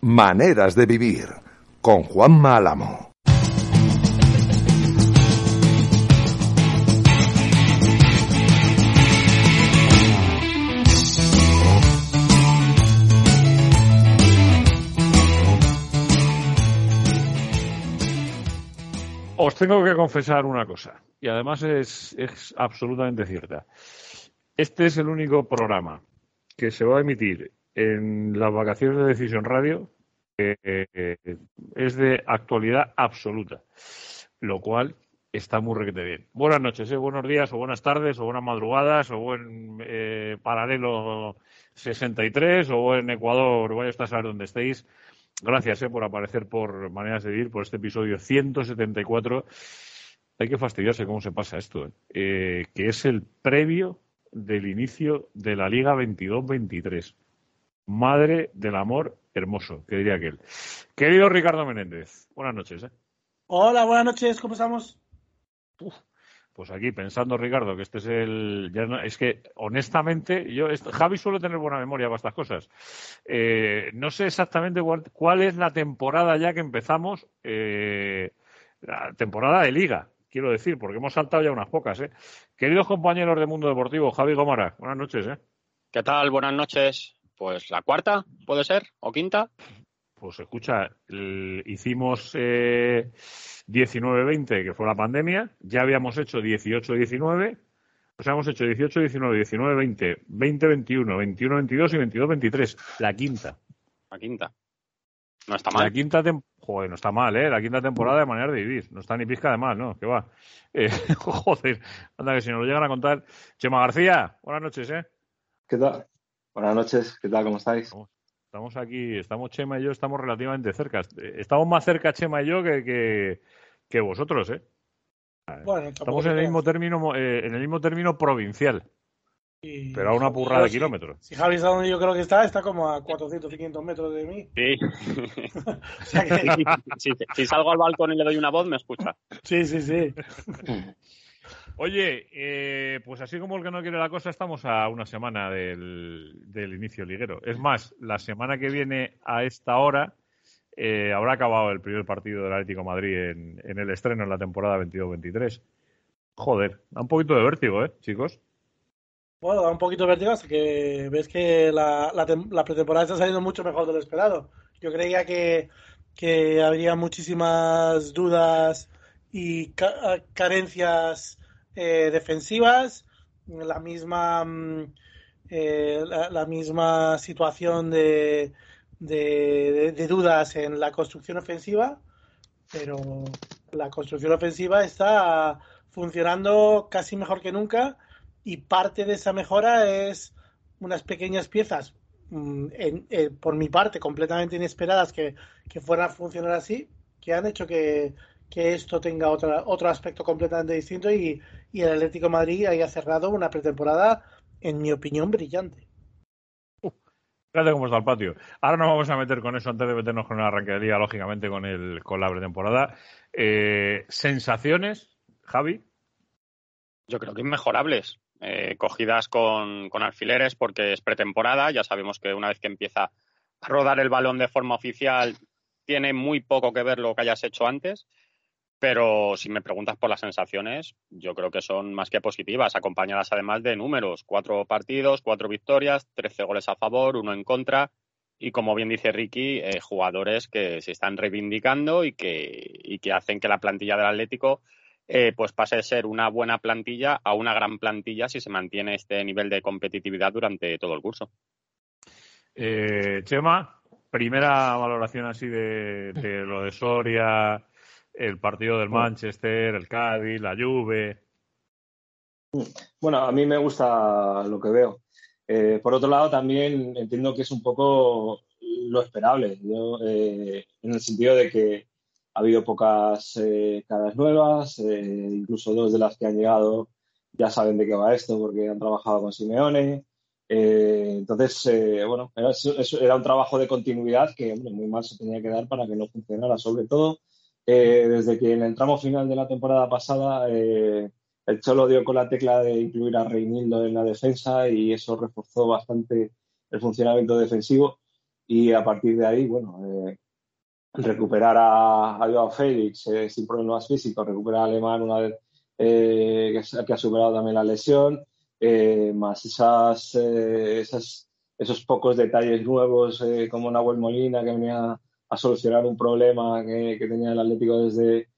Maneras de vivir con Juan Álamo. Os tengo que confesar una cosa, y además es, es absolutamente cierta. Este es el único programa que se va a emitir en las vacaciones de Decisión Radio eh, es de actualidad absoluta, lo cual está muy requete bien. Buenas noches, ¿eh? buenos días, o buenas tardes, o buenas madrugadas, o buen eh, paralelo 63, o en Ecuador, vaya a saber dónde estéis. Gracias por aparecer por Maneras de Vivir, por este episodio 174. Hay que fastidiarse cómo se pasa esto, que es el previo del inicio de la Liga 22-23. Madre del amor hermoso, que diría aquel. Querido Ricardo Menéndez, buenas noches. ¿eh? Hola, buenas noches, ¿cómo estamos? Uf, pues aquí pensando, Ricardo, que este es el. Ya no, es que, honestamente, yo. Javi suele tener buena memoria para estas cosas. Eh, no sé exactamente cuál, cuál, es la temporada ya que empezamos. Eh, la temporada de Liga, quiero decir, porque hemos saltado ya unas pocas. ¿eh? Queridos compañeros de Mundo Deportivo, Javi Gomara, buenas noches. ¿eh? ¿Qué tal? Buenas noches. Pues la cuarta, puede ser, o quinta. Pues escucha, el, hicimos eh, 19-20, que fue la pandemia, ya habíamos hecho 18-19, o sea, hemos hecho 18-19, 19-20, 20-21, 21-22 y 22-23, la quinta. La quinta. No está mal. La quinta temporada, joder, no está mal, ¿eh? La quinta temporada de manera de vivir, no está ni pizca de mal, ¿no? Que va. Eh, joder, anda que si nos lo llegan a contar. Chema García, buenas noches, ¿eh? ¿Qué tal? Buenas noches, ¿qué tal? ¿Cómo estáis? Estamos aquí, estamos Chema y yo, estamos relativamente cerca. Estamos más cerca Chema y yo que, que, que vosotros, ¿eh? Bueno, estamos en el mismo término, eh, en el mismo término provincial. Y pero a una burrada de si, kilómetros. Si Javi está donde yo creo que está, está como a 400, 500 metros de mí. Sí. o sea que... si, si, salgo al balcón y le doy una voz, me escucha. Sí, sí, sí. Oye, eh, pues así como el que no quiere la cosa, estamos a una semana del, del inicio liguero. Es más, la semana que viene a esta hora eh, habrá acabado el primer partido del Atlético Madrid en, en, el estreno en la temporada 22-23. Joder, da un poquito de vértigo, ¿eh, chicos? Bueno, da un poquito de vértigo hasta que ves que la, la, la pretemporada está saliendo mucho mejor de lo esperado. Yo creía que, que habría muchísimas dudas y ca carencias eh, defensivas, la misma, eh, la, misma situación de, de, dudas en la construcción ofensiva, pero la construcción ofensiva está funcionando casi mejor que nunca y parte de esa mejora es unas pequeñas piezas, en, en, por mi parte, completamente inesperadas que, que fueran a funcionar así, que han hecho que, que esto tenga otra, otro aspecto completamente distinto y, y, el Atlético de Madrid haya cerrado una pretemporada, en mi opinión, brillante. Uh, fíjate cómo está el patio. Ahora nos vamos a meter con eso antes de meternos con el arranque de día, lógicamente, con, el, con la pretemporada. Eh, ¿Sensaciones, Javi? Yo creo que inmejorables. Eh, cogidas con, con alfileres porque es pretemporada. Ya sabemos que una vez que empieza a rodar el balón de forma oficial, tiene muy poco que ver lo que hayas hecho antes. Pero si me preguntas por las sensaciones, yo creo que son más que positivas, acompañadas además de números. Cuatro partidos, cuatro victorias, trece goles a favor, uno en contra. Y como bien dice Ricky, eh, jugadores que se están reivindicando y que, y que hacen que la plantilla del Atlético eh, pues pase de ser una buena plantilla a una gran plantilla si se mantiene este nivel de competitividad durante todo el curso. Eh, Chema, primera valoración así de, de lo de Soria, el partido del Manchester, el Cádiz, la Juve. Bueno, a mí me gusta lo que veo. Eh, por otro lado, también entiendo que es un poco lo esperable, en el sentido de que ha habido pocas caras nuevas, incluso dos de las que han llegado ya saben de qué va esto porque han trabajado con Simeone. entonces, bueno, era, era, un trabajo de continuidad que muy mal se tenía que dar para que no funcionara, sobre todo desde que en el tramo final de la temporada pasada el Cholo dio con la tecla de incluir a Reinildo en la defensa y eso reforzó bastante el funcionamiento defensivo. Y a partir de ahí, bueno, eh, recuperar a, a Joao Félix eh, sin problemas físicos, recuperar a Alemán una vez eh, que, ha superado también la lesión, más esas, esos pocos detalles nuevos como Nahuel Molina que venía a solucionar un problema que tenía el Atlético desde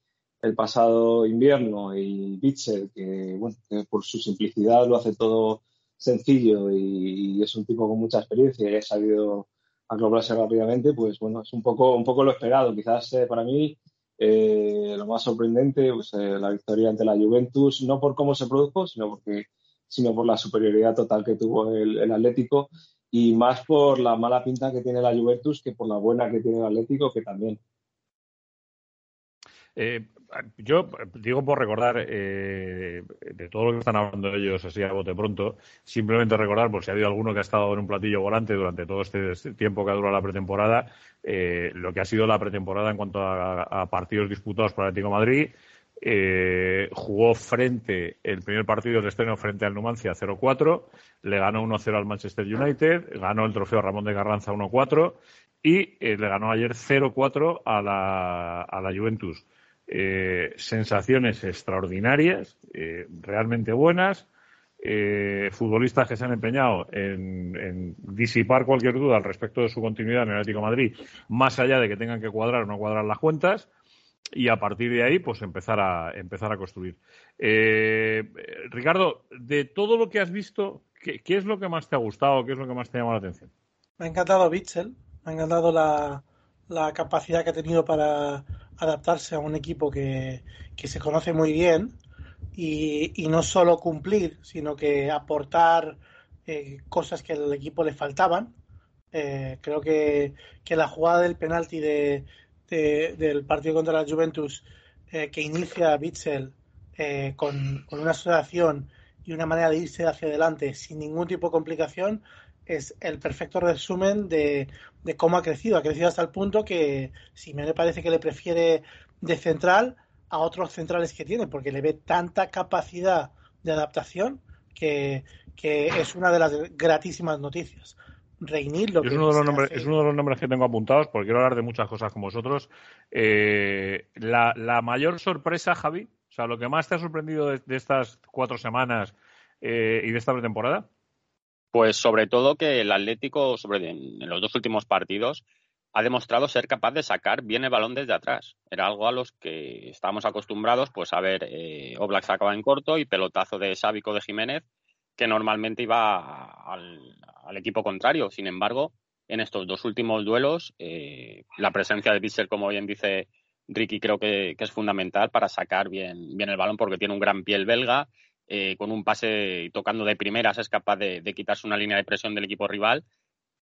el pasado invierno y Bitzel, que, bueno, por su simplicidad lo hace todo sencillo y, es un tipo con mucha experiencia y ha sabido acoplarse rápidamente, pues bueno, es un poco, un poco lo esperado. Quizás eh, para mí eh, lo más sorprendente, pues eh, la victoria ante la Juventus, no por cómo se produjo, sino porque sino por la superioridad total que tuvo el, el Atlético y más por la mala pinta que tiene la Juventus que por la buena que tiene el Atlético, que también. Eh, yo digo por recordar eh, de todo lo que están hablando ellos así a bote pronto, simplemente recordar, por si ha habido alguno que ha estado en un platillo volante durante todo este, tiempo que ha durado la pretemporada, eh, lo que ha sido la pretemporada en cuanto a, partidos disputados por Atlético Madrid. Eh, jugó frente, el primer partido de estreno frente al Numancia 0-4, le ganó 1-0 al Manchester United, ganó el trofeo Ramón de Garranza 1-4 y le ganó ayer 0-4 a la, a la Juventus. Eh, sensaciones extraordinarias, eh, realmente buenas, eh, futbolistas que se han empeñado en, disipar cualquier duda al respecto de su continuidad en el Atlético Madrid, más allá de que tengan que cuadrar o no cuadrar las cuentas, y a partir de ahí, pues empezar a empezar a construir. Ricardo, de todo lo que has visto, ¿qué, es lo que más te ha gustado? ¿Qué es lo que más te ha llamado la atención? Me ha encantado Bitzel, me ha encantado la, la capacidad que ha tenido para adaptarse a un equipo que, se conoce muy bien y, no solo cumplir, sino que aportar eh, cosas que al equipo le faltaban. Eh, creo que, la jugada del penalti de, del partido contra la Juventus eh, que inicia Bitzel con, con, una asociación y una manera de irse hacia adelante sin ningún tipo de complicación es el perfecto resumen de, cómo ha crecido. Ha crecido hasta el punto que si me parece que le prefiere de central a otros centrales que tiene, porque le ve tanta capacidad de adaptación que, es una de las gratísimas noticias. Reinir lo es, uno de los nombres, es uno de los nombres que tengo apuntados porque quiero hablar de muchas cosas con vosotros. Eh, la, mayor sorpresa, Javi, o sea, lo que más te ha sorprendido de, estas cuatro semanas eh, y de esta pretemporada. Pues sobre todo que el Atlético, sobre en los dos últimos partidos, ha demostrado ser capaz de sacar bien el balón desde atrás. Era algo a los que estábamos acostumbrados, pues a ver, eh, Oblak sacaba en corto y pelotazo de Sábico de Jiménez, que normalmente iba al, equipo contrario. Sin embargo, en estos dos últimos duelos, eh, la presencia de Bissell, como bien dice Ricky, creo que, es fundamental para sacar bien, el balón, porque tiene un gran pie el belga eh, con un pase tocando de primeras es capaz de, quitarse una línea de presión del equipo rival.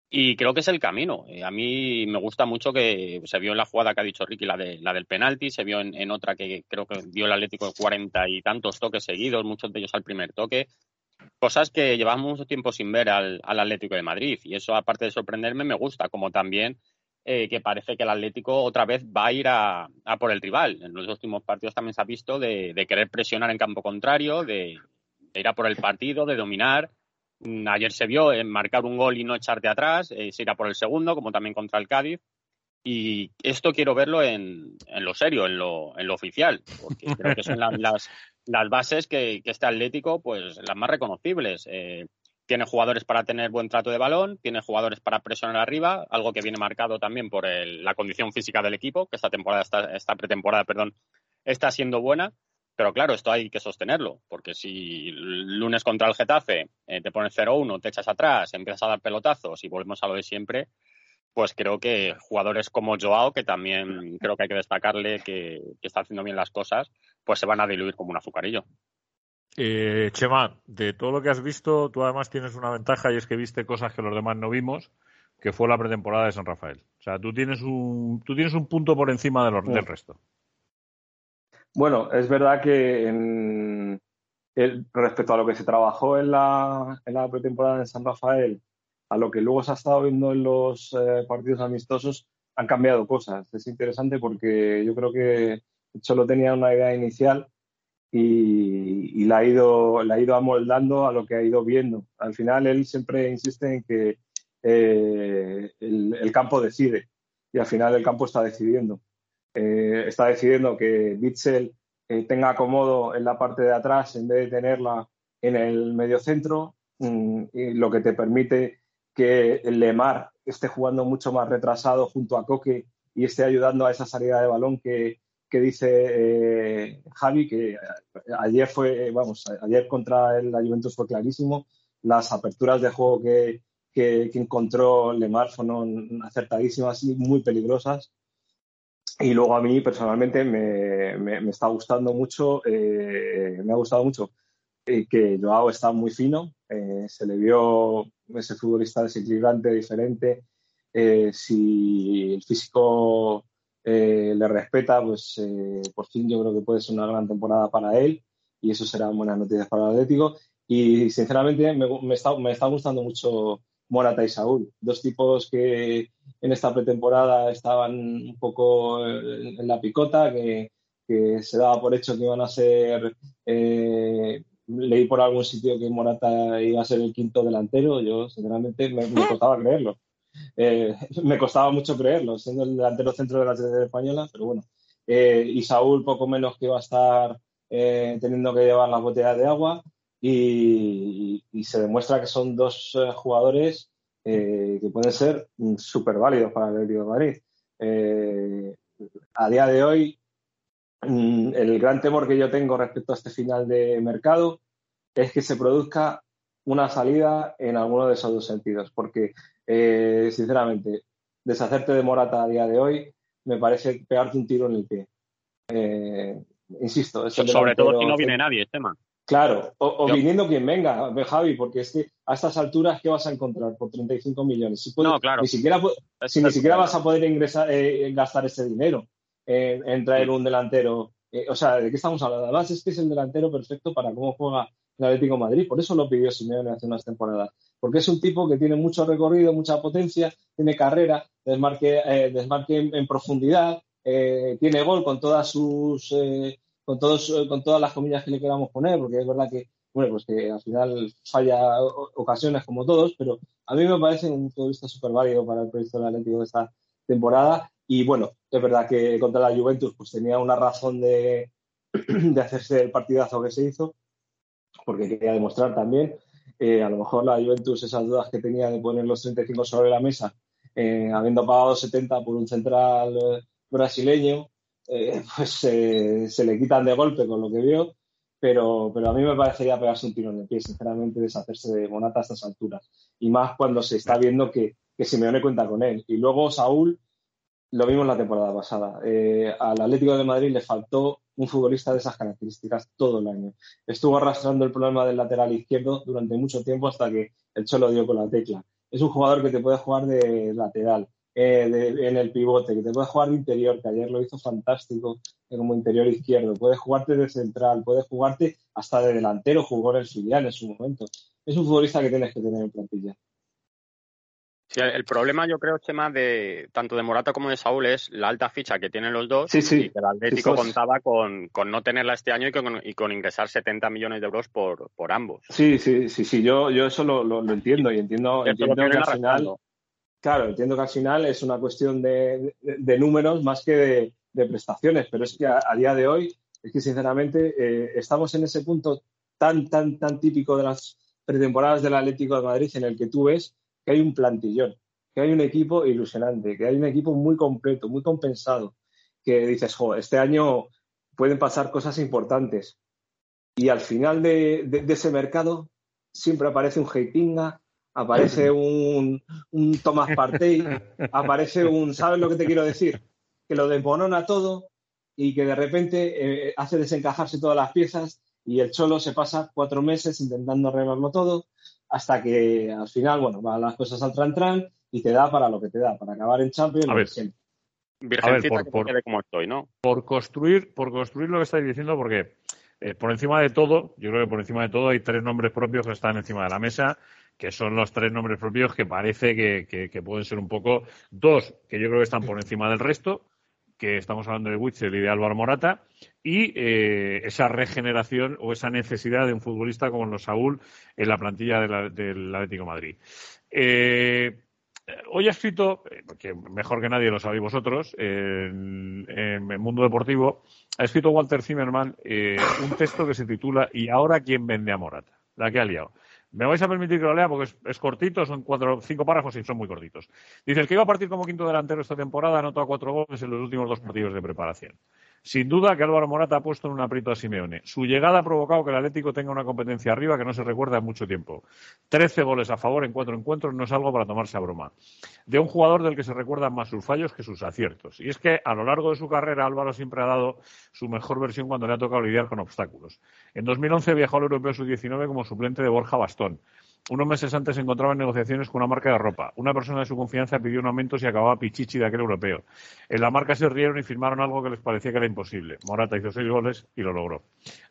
Y creo que es el camino. Eh, a mí me gusta mucho que se vio en la jugada que ha dicho Ricky, la, de, la del penalti, se vio en, otra que creo que dio el Atlético cuarenta y tantos toques seguidos, muchos de ellos al primer toque. Cosas que llevamos mucho tiempo sin ver al, al Atlético de Madrid. Y eso, aparte de sorprenderme, me gusta, como también eh, que parece que el Atlético otra vez va a ir a, por el rival. En los últimos partidos también se ha visto de, querer presionar en campo contrario, de, ir a por el partido, de dominar. Mm, ayer se vio en marcar un gol y no echarte atrás, eh, se irá por el segundo, como también contra el Cádiz. Y esto quiero verlo en, lo serio, en lo, en lo oficial, porque creo que son las, bases que, que, este Atlético, pues las más reconocibles. Eh, tiene jugadores para tener buen trato de balón, tiene jugadores para presionar arriba, algo que viene marcado también por la condición física del equipo, que esta temporada, esta, esta pretemporada, perdón, está siendo buena. Pero claro, esto hay que sostenerlo, porque si lunes contra el Getafe eh, te pones 0-1, te echas atrás, empiezas a dar pelotazos y volvemos a lo de siempre, pues creo que jugadores como Joao, que también creo que hay que destacarle que está haciendo bien las cosas, pues se van a diluir como un azucarillo. Eh, Chema, de todo lo que has visto, tú además tienes una ventaja y es que viste cosas que los demás no vimos, que fue la pretemporada de San Rafael. O sea, tú tienes un, tú tienes un punto por encima de los, del resto. Bueno, es verdad que en, respecto a lo que se trabajó en la, en la pretemporada de San Rafael, a lo que luego se ha estado viendo en los eh, partidos amistosos, han cambiado cosas. Es interesante porque yo creo que solo tenía una idea inicial y, la, ha ido, la ha ido amoldando a lo que ha ido viendo. Al final él siempre insiste en que eh, el, campo decide y al final el campo está decidiendo. Eh, está decidiendo que Bitzel tenga acomodo en la parte de atrás en vez de tenerla en el medio centro, mm, y lo que te permite que Lemar esté jugando mucho más retrasado junto a Coque y esté ayudando a esa salida de balón que, dice eh, Javi, que ayer fue, vamos, ayer contra el Juventus fue clarísimo. Las aperturas de juego que, que, encontró Lemar fueron acertadísimas y muy peligrosas. Y luego a mí personalmente me, me, está gustando mucho, eh, me ha gustado mucho eh, que Joao está muy fino, se le vio ese futbolista desequilibrante, diferente. Eh, si el físico eh, le respeta, pues eh, por fin yo creo que puede ser una gran temporada para él y eso será buenas noticias para el Atlético. Y sinceramente me, está, me está gustando mucho Morata y Saúl, dos tipos que en esta pretemporada estaban un poco en, la picota, que, que, se daba por hecho que iban a ser leí por algún sitio que Morata iba a ser el quinto delantero. Yo, sinceramente, me, costaba creerlo. Eh, me costaba mucho creerlo, siendo el delantero centro de la selección española, pero bueno. Eh, y Saúl, poco menos que iba a estar eh, teniendo que llevar las botellas de agua. Y, se demuestra que son dos jugadores que pueden ser súper válidos para el Atlético de Madrid. a día de hoy, Mm, el gran temor que yo tengo respecto a este final de mercado es que se produzca una salida en alguno de esos dos sentidos, porque eh, sinceramente deshacerte de Morata a día de hoy me parece pegarte un tiro en el pie. Eh, insisto, sobre todo si no viene nadie, tema. Claro, o, viniendo quien venga, Javi, porque es que a estas alturas, ¿qué vas a encontrar por 35 millones? Si no, claro. Ni siquiera, si ni siquiera vas a poder ingresar, eh, gastar ese dinero en, traer un delantero. Eh, o sea, ¿de qué estamos hablando? Además, es que es el delantero perfecto para cómo juega Atlético Madrid. Por eso lo pidió Simeone hace unas temporadas. Porque es un tipo que tiene mucho recorrido, mucha potencia, tiene carrera, desmarque, eh, desmarque en, profundidad, eh, tiene gol con todas sus. con, todos, con todas las comillas que le queramos poner, porque es verdad que bueno, pues que al final falla ocasiones como todos, pero a mí me parece un futbolista súper válido para el proyecto del Atlético de esta temporada y bueno, es verdad que contra la Juventus pues tenía una razón de, de hacerse el partidazo que se hizo, porque quería demostrar también, eh, a lo mejor la Juventus, esas dudas que tenía de poner los 35 sobre la mesa, eh, habiendo pagado 70 por un central eh, brasileño, pues se le quitan de golpe con lo que vio, pero, pero a mí me parecería pegarse un tiro en el pie, sinceramente, deshacerse de Monata a estas alturas. Y más cuando se está viendo que, que Simeone cuenta con él. Y luego Saúl, lo vimos la temporada pasada. Eh, al Atlético de Madrid le faltó un futbolista de esas características todo el año. Estuvo arrastrando el problema del lateral izquierdo durante mucho tiempo hasta que el Cholo dio con la tecla. Es un jugador que te puede jugar de lateral, eh, en el pivote, que te puede jugar de interior, que ayer lo hizo fantástico como interior izquierdo. Puede jugarte de central, puede jugarte hasta de delantero, jugó en el filial en su momento. Es un futbolista que tienes que tener en plantilla el problema yo creo, Chema, de tanto de Morata como de Saúl es la alta ficha que tienen los dos y que el Atlético contaba con, no tenerla este año y con, ingresar 70 millones de euros por, por ambos. Sí, sí, sí, sí, yo, yo eso lo, entiendo y entiendo, entiendo que al final, claro, entiendo que al final es una cuestión de, números más que de, prestaciones, pero es que a, día de hoy es que sinceramente eh, estamos en ese punto tan, tan, tan típico de las pretemporadas del Atlético de Madrid en el que tú ves que hay un plantillón, que hay un equipo ilusionante, que hay un equipo muy completo, muy compensado, que dices, jo, este año pueden pasar cosas importantes. Y al final de, ese mercado siempre aparece un Heitinga, aparece un, un Thomas Partey, aparece un, ¿sabes lo que te quiero decir? Que lo desmonona todo y que de repente eh, hace desencajarse todas las piezas y el Cholo se pasa cuatro meses intentando arreglarlo todo hasta que al final, bueno, van las cosas al tran-tran y te da para lo que te da, para acabar en Champions. A ver, Virgencita por, que como estoy, ¿no? Por construir, por construir lo que estáis diciendo, porque eh, por encima de todo, yo creo que por encima de todo hay tres nombres propios que están encima de la mesa, que son los tres nombres propios que parece que, pueden ser un poco dos, que yo creo que están por encima del resto, que estamos hablando de Witzel y de Álvaro Morata, y eh, esa regeneración o esa necesidad de un futbolista como los Saúl en la plantilla del Atlético Madrid. Eh, hoy ha escrito, eh, que mejor que nadie lo sabéis vosotros, en, el mundo deportivo, ha escrito Walter Zimmerman un texto que se titula ¿Y ahora quién vende a Morata? La que ha liado. Me vais a permitir que lo lea porque es, cortito, son cuatro, cinco párrafos y son muy cortitos. Dice, el que iba a partir como quinto delantero esta temporada anotó a cuatro goles en los últimos dos partidos de preparación. Sin duda que Álvaro Morata ha puesto en un aprieto a Simeone. Su llegada ha provocado que el Atlético tenga una competencia arriba que no se recuerda en mucho tiempo. Trece goles a favor en cuatro encuentros no es algo para tomarse a broma. De un jugador del que se recuerdan más sus fallos que sus aciertos. Y es que a lo largo de su carrera Álvaro siempre ha dado su mejor versión cuando le ha tocado lidiar con obstáculos. En 2011 viajó al Europeo Sub-19 como suplente de Borja Bastón. Unos meses antes se encontraba en negociaciones con una marca de ropa. Una persona de su confianza pidió un aumento si acababa Pichichi de aquel europeo. En la marca se rieron y firmaron algo que les parecía que era imposible. Morata hizo seis goles y lo logró.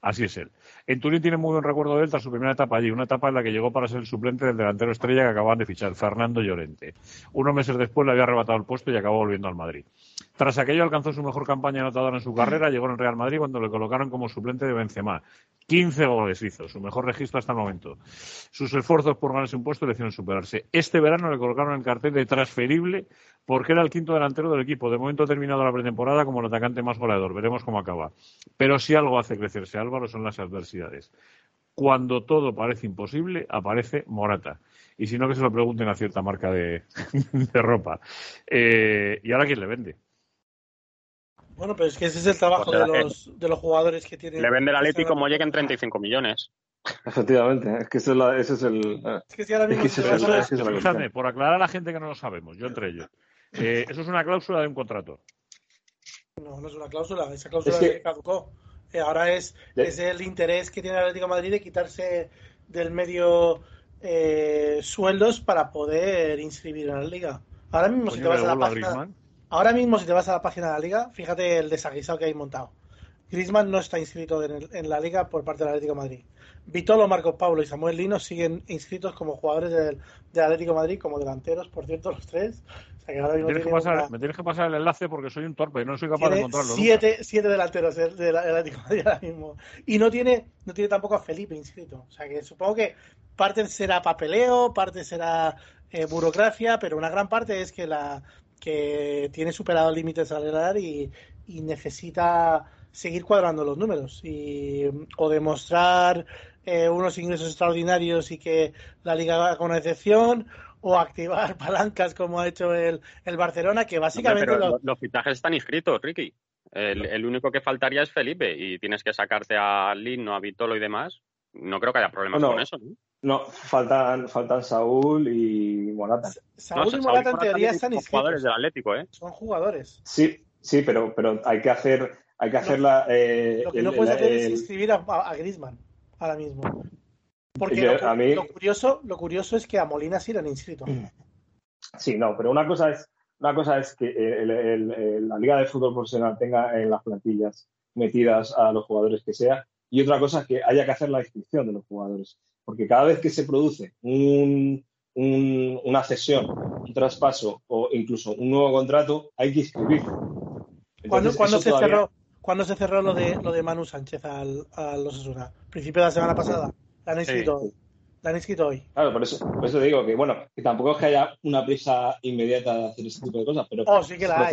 Así es él. En Turín tiene muy buen recuerdo de él tras su primera etapa allí, una etapa en la que llegó para ser el suplente del delantero estrella que acababan de fichar, Fernando Llorente. Unos meses después le había arrebatado el puesto y acabó volviendo al Madrid. Tras aquello alcanzó su mejor campaña anotadora en su carrera, llegó en Real Madrid cuando le colocaron como suplente de Benzema. 15 goles hizo, su mejor registro hasta el momento. Sus esfuerzos por ganarse un puesto le hicieron superarse. Este verano le colocaron el cartel de transferible porque era el quinto delantero del equipo. De momento ha terminado la pretemporada como el atacante más goleador. Veremos cómo acaba. Pero si algo hace crecerse Álvaro son las adversidades. Cuando todo parece imposible, aparece Morata. Y si no, que se lo pregunten a cierta marca de, ropa. Eh, ¿Y ahora quién le vende? Bueno, pero es que ese es el trabajo de, los, de los jugadores que tienen. Le vende el Atleti como lleguen 35 millones. Efectivamente, es que ese es, el. Es que si ahora mismo. Es por aclarar a la gente que no lo sabemos, yo entre ellos. Eh, eso es una cláusula de un contrato. No, no es una cláusula, esa cláusula es que... caducó. Eh, ahora es, es el interés que tiene el Atlético de Madrid de quitarse del medio eh, sueldos para poder inscribir en la liga. Ahora mismo, si te vas a la página. Ahora mismo, si te vas a la página de la liga, fíjate el desaguisado que hay montado. Griezmann no está inscrito en, la liga por parte del Atlético de Madrid. Vitolo, Marcos Pablo y Samuel Lino siguen inscritos como jugadores del, Atlético de Madrid, como delanteros, por cierto, los tres. me, tienes que pasar, el enlace porque soy un torpe y no soy capaz de encontrarlo. Siete, siete delanteros del, Atlético de Madrid ahora mismo. Y no tiene, no tiene tampoco a Felipe inscrito. O sea que supongo que parte será papeleo, parte será eh, burocracia, pero una gran parte es que la que tiene superado el límite salarial y, y necesita seguir cuadrando los números y o demostrar eh, unos ingresos extraordinarios y que la liga haga una excepción o activar palancas como ha hecho el, el Barcelona que básicamente los... fichajes están inscritos Ricky el, único que faltaría es Felipe y tienes que sacarte a Lino, a Vitolo y demás no creo que haya problemas con eso ¿no? No, faltan, faltan Saúl y Morata. Saúl y Morata en teoría están Son jugadores del Atlético, ¿eh? Son jugadores. Sí, sí, pero, pero hay que hacer, hay que hacer la. Eh, lo que no puedes hacer es inscribir a, a Griezmann ahora mismo. Porque lo, curioso, lo curioso es que a Molina sí lo han inscrito. Sí, no, pero una cosa es, una cosa es que la Liga de Fútbol Profesional tenga en las plantillas metidas a los jugadores que sea, y otra cosa es que haya que hacer la inscripción de los jugadores porque cada vez que se produce una cesión, un traspaso o incluso un nuevo contrato, hay que inscribirlo. ¿Cuándo, se cerró, se cerró lo de, lo de Manu Sánchez al, a los Asuna? ¿Principio de la semana pasada? La han inscrito hoy. La han inscrito hoy. Claro, por eso, por eso digo que, bueno, que tampoco es que haya una prisa inmediata de hacer este tipo de cosas, pero oh, sí que la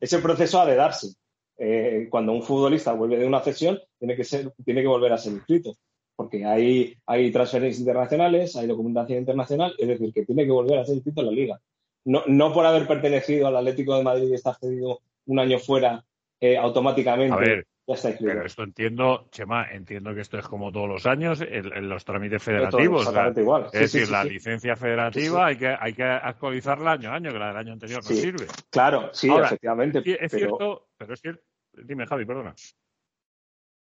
ese proceso ha de darse. Eh, cuando un futbolista vuelve de una cesión, tiene que, ser, tiene que volver a ser inscrito porque hay, hay transferencias internacionales, hay documentación internacional, es decir, que tiene que volver a ser inscrito en la liga. No, no por haber pertenecido al Atlético de Madrid y estar cedido un año fuera eh, automáticamente. A ver, ya está. Pero esto entiendo, Chema, entiendo que esto es como todos los años en, los trámites federativos. exactamente igual. es decir, la licencia federativa hay que hay que actualizarla año a año, que la del año anterior no sirve. Claro, sí, efectivamente. es cierto, pero es cierto. Dime, Javi, perdona.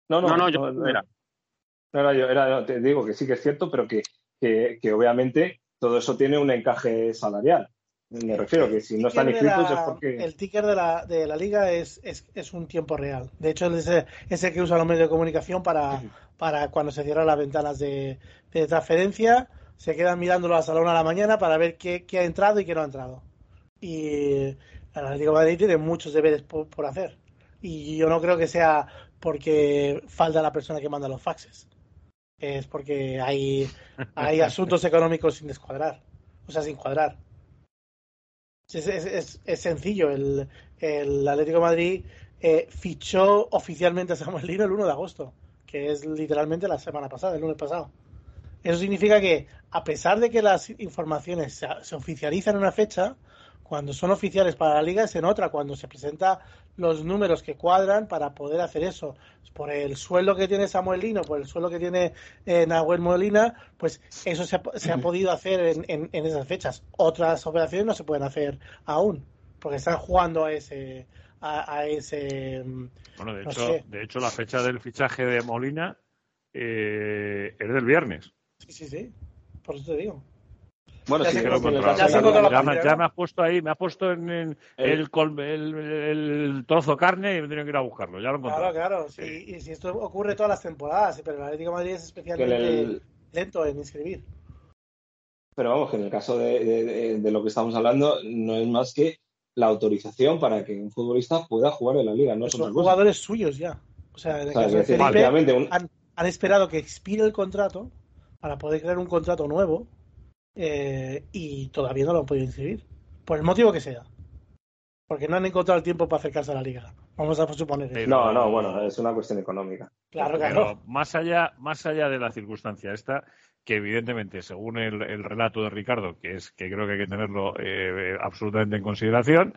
No, no, no, yo, no, era, te digo que sí que es cierto, pero que, obviamente todo eso tiene un encaje salarial. Me refiero que si no están inscritos es porque... El ticker de la, de la liga es, es, es un tiempo real. De hecho, es el que usa los medios de comunicación para, para cuando se cierran las ventanas de, de transferencia. Se quedan mirándolo a la una de la mañana para ver qué, qué, ha entrado y qué no ha entrado. Y el Atlético de Madrid tiene muchos deberes por, por hacer. Y yo no creo que sea porque falta la persona que manda los faxes. Es porque hay, hay asuntos económicos sin descuadrar. O sea, sin cuadrar. Es, es, sencillo. El, el, Atlético Madrid eh, fichó oficialmente a Samuel Lino el 1 de agosto, que es literalmente la semana pasada, el lunes pasado. Eso significa que, a pesar de que las informaciones se, se oficializan en una fecha, cuando son oficiales para la liga es en otra, cuando se presenta los números que cuadran para poder hacer eso. Por el sueldo que tiene Samuel Lino, por el sueldo que tiene eh, Nahuel Molina, pues eso se ha, se ha podido hacer en, en, en, esas fechas. Otras operaciones no se pueden hacer aún, porque están jugando a ese... A, a ese bueno, de, no hecho, sé. de hecho, la fecha del fichaje de Molina eh, es del viernes. Sí, sí, sí. Por eso te digo. Bueno, sí, que lo ya, me has puesto ahí, me has puesto en, en el, el, el, el, trozo de carne y me tengo que ir a buscarlo. Ya lo encontré. Claro, claro. Sí. Y, y, si esto ocurre todas las temporadas, pero el Atlético de Madrid es especialmente lento en inscribir. Pero vamos, que en el caso de, de, de, lo que estamos hablando, no es más que la autorización para que un futbolista pueda jugar en la liga. No son jugadores suyos ya. O sea, en el o sea, caso de Felipe, un... han, han esperado que expire el contrato para poder crear un contrato nuevo eh, y todavía no lo han podido inscribir. Por el motivo que sea. Porque no han encontrado el tiempo para acercarse a la liga. Vamos a suponer eso. No, no, bueno, es una cuestión económica. Claro, claro. Pero más allá, más allá de la circunstancia esta, que evidentemente, según el, el relato de Ricardo, que es que creo que hay que tenerlo eh, absolutamente en consideración,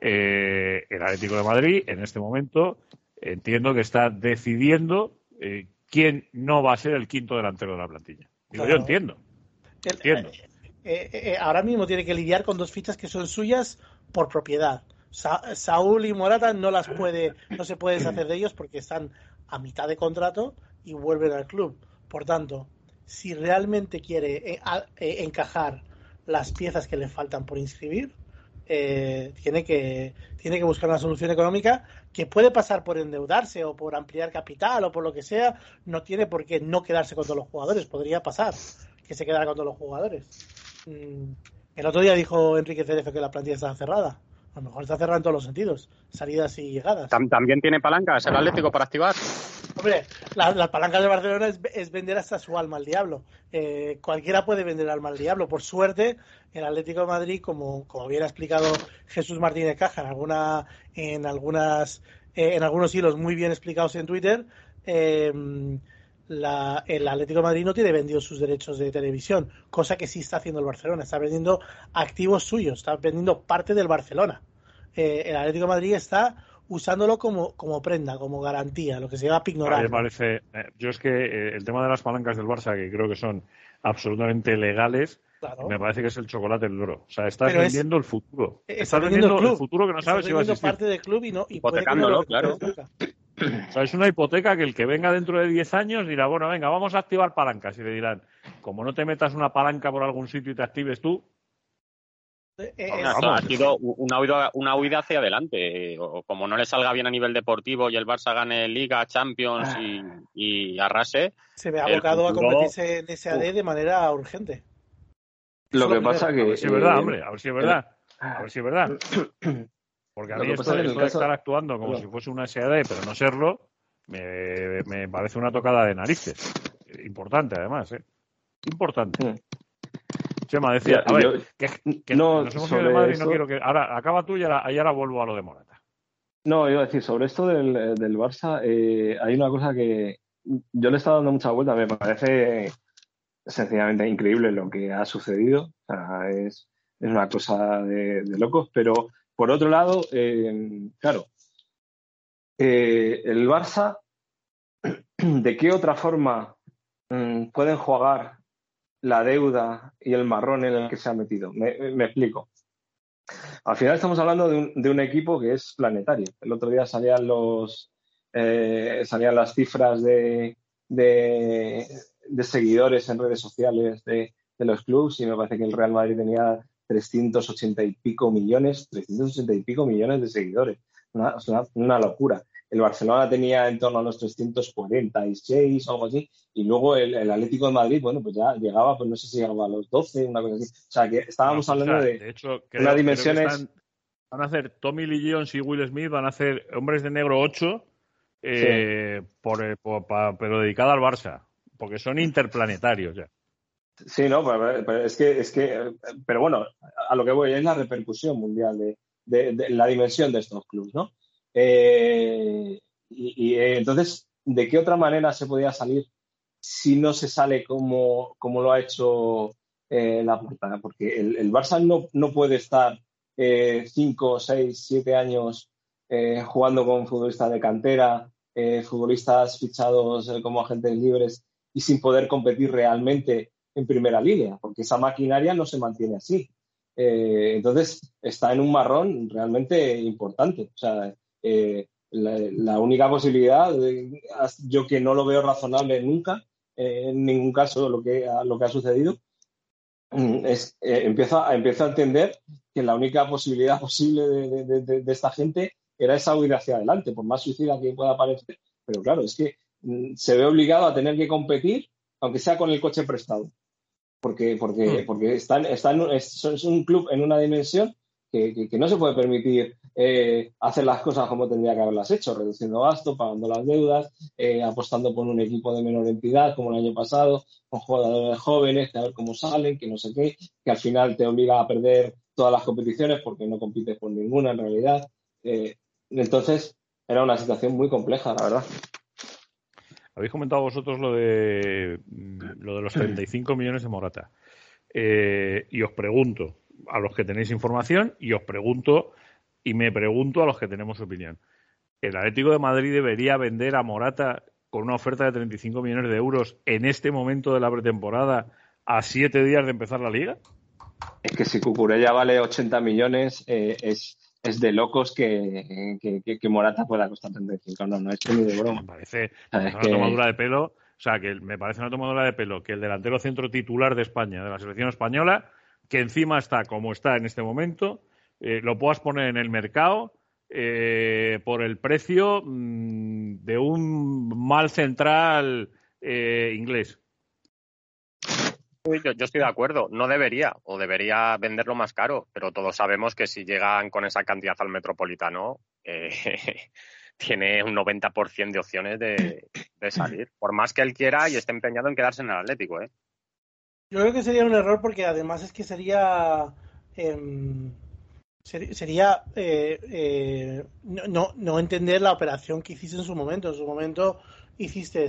eh, el Atlético de Madrid, en este momento, entiendo que está decidiendo eh, quién no va a ser el quinto delantero de la plantilla. Digo, claro. yo entiendo. Entiendo. Eh, eh, ahora mismo tiene que lidiar con dos fichas que son suyas por propiedad. Sa Saúl y Morata no las puede, no se puede deshacer de ellos porque están a mitad de contrato y vuelven al club. Por tanto, si realmente quiere eh, eh, encajar las piezas que le faltan por inscribir, eh, tiene, que, tiene que buscar una solución económica que puede pasar por endeudarse o por ampliar capital o por lo que sea. No tiene por qué no quedarse con todos los jugadores, podría pasar que se quedara con todos los jugadores. Mm, el otro día dijo Enrique Cerezo que la plantilla estaba cerrada. A lo mejor está cerrada en todos los sentidos, salidas y llegadas. ¿También tiene palancas el Atlético para activar? Hombre, las la palancas de Barcelona es, es, vender hasta su alma al diablo. Eh, cualquiera puede vender alma al diablo. Por suerte, el Atlético de Madrid, como, como bien ha explicado Jesús Martínez Caja en, alguna, en, algunas, eh, en algunos hilos muy bien explicados en Twitter, eh, la, el Atlético de Madrid no tiene vendidos sus derechos de televisión, cosa que sí está haciendo el Barcelona. Está vendiendo activos suyos, está vendiendo parte del Barcelona. Eh, el Atlético de Madrid está usándolo como, como prenda, como garantía, lo que se llama pignorar. Me parece, eh, yo es que eh, el tema de las palancas del Barça, que creo que son absolutamente legales, claro. me parece que es el chocolate del oro. O sea, estás Pero vendiendo es, el futuro. Estás vendiendo, vendiendo el, el, futuro que no sabes si va a existir. parte del club y no. Y Hipotecándolo, claro. O sea, es una hipoteca que el que venga dentro de 10 años dirá, bueno, venga, vamos a activar palancas. Y le dirán, como no te metas una palanca por algún sitio y te actives tú. Eh, eh, ha sido una huida, una huida hacia adelante. O como no le salga bien a nivel deportivo y el Barça gane Liga, Champions y, y arrase. Se ve abocado futuro... a convertirse en SAD de manera urgente. Lo que pasa que. A ver si es verdad, hombre, a ver si es verdad. A ver si es verdad. Porque a mí esto, esto de estar actuando como si fuese una SAD, pero no serlo, me, me, parece una tocada de narices. Importante, además, ¿eh? Importante. Chema decía, a ver, yo, que, que no, nos hemos ido de Madrid no quiero que... Ahora, acaba tú y ahora, y ahora vuelvo a lo de Morata. No, iba a decir, sobre esto del, del Barça, eh, hay una cosa que yo le he estado dando mucha vuelta, me parece sencillamente increíble lo que ha sucedido. O sea, es, es una cosa de, de locos, pero por otro lado, eh, claro, eh, el Barça, ¿de qué otra forma mmm, pueden jugar la deuda y el marrón en el que se ha metido? Me, explico. Al final estamos hablando de un, equipo que es planetario. El otro día salían los eh, salían las cifras de, seguidores en redes sociales de los clubes y me parece que el Real Madrid tenía 380 y pico millones, 380 y pico millones de seguidores. Una, una, locura. El Barcelona tenía en torno a los 346 o algo así, y luego el, Atlético de Madrid, bueno, pues ya llegaba, pues no sé si llegaba a los 12, una cosa así. O sea, que estábamos hablando de, de hecho, creo, dimensiones... van a hacer Tommy Lee Jones y Will Smith, van a hacer Hombres de Negro 8, eh, por, pero dedicado al Barça, porque son interplanetarios ya. Sí, no, pero, es que, es que, pero bueno, a lo que voy es la repercusión mundial de, la dimensión de estos clubes, ¿no? Eh, y, eh, entonces, ¿de qué otra manera se podía salir si no se sale como, como lo ha hecho eh, la portada? Porque el, Barça no, no puede estar cinco, seis, siete años jugando con futbolistas de cantera, futbolistas fichados como agentes libres y sin poder competir realmente en primera línea, porque esa maquinaria no se mantiene así. Eh, entonces, está en un marrón realmente importante. O sea, eh, la, única posibilidad, yo que no lo veo razonable nunca, eh, en ningún caso lo que, lo que ha sucedido, mm, es empiezo, a, a entender que la única posibilidad posible de, esta gente era esa huida hacia adelante, por más suicida que pueda parecer. Pero claro, es que mm, se ve obligado a tener que competir, aunque sea con el coche prestado porque, porque, mm. porque están, están, es, un club en una dimensión que, no se puede permitir eh, hacer las cosas como tendría que haberlas hecho, reduciendo gastos, pagando las deudas, eh, apostando por un equipo de menor entidad como el año pasado, con jugadores jóvenes, que a ver cómo salen, que no sé qué, que al final te obliga a perder todas las competiciones porque no compites por ninguna en realidad. Eh, entonces, era una situación muy compleja, la verdad. Habéis comentado vosotros lo de, lo de los 35 millones de Morata. Eh, y os pregunto, a los que tenéis información, y os pregunto, y me pregunto a los que tenemos opinión. ¿El Atlético de Madrid debería vender a Morata con una oferta de 35 millones de euros en este momento de la pretemporada a siete días de empezar la liga? Es que si Cucurella vale 80 millones, eh, es, es de locos que, que, Morata pueda costar 35. No, no es ni de broma. Me parece una tomadura de pelo. O sea, que me parece una tomadura de pelo que el delantero centro titular de España, de la selección española, que encima está como está en este momento, eh, lo puedas poner en el mercado eh, por el precio mm, de un mal central eh, inglés. Yo, estoy de acuerdo, no debería, o debería venderlo más caro, pero todos sabemos que si llegan con esa cantidad al metropolitano, eh, tiene un 90% de opciones de, salir, por más que él quiera y esté empeñado en quedarse en el Atlético. ¿eh? Yo creo que sería un error porque además es que sería... Em, sería eh, eh, no, no entender la operación que hiciste en su momento. En su momento hiciste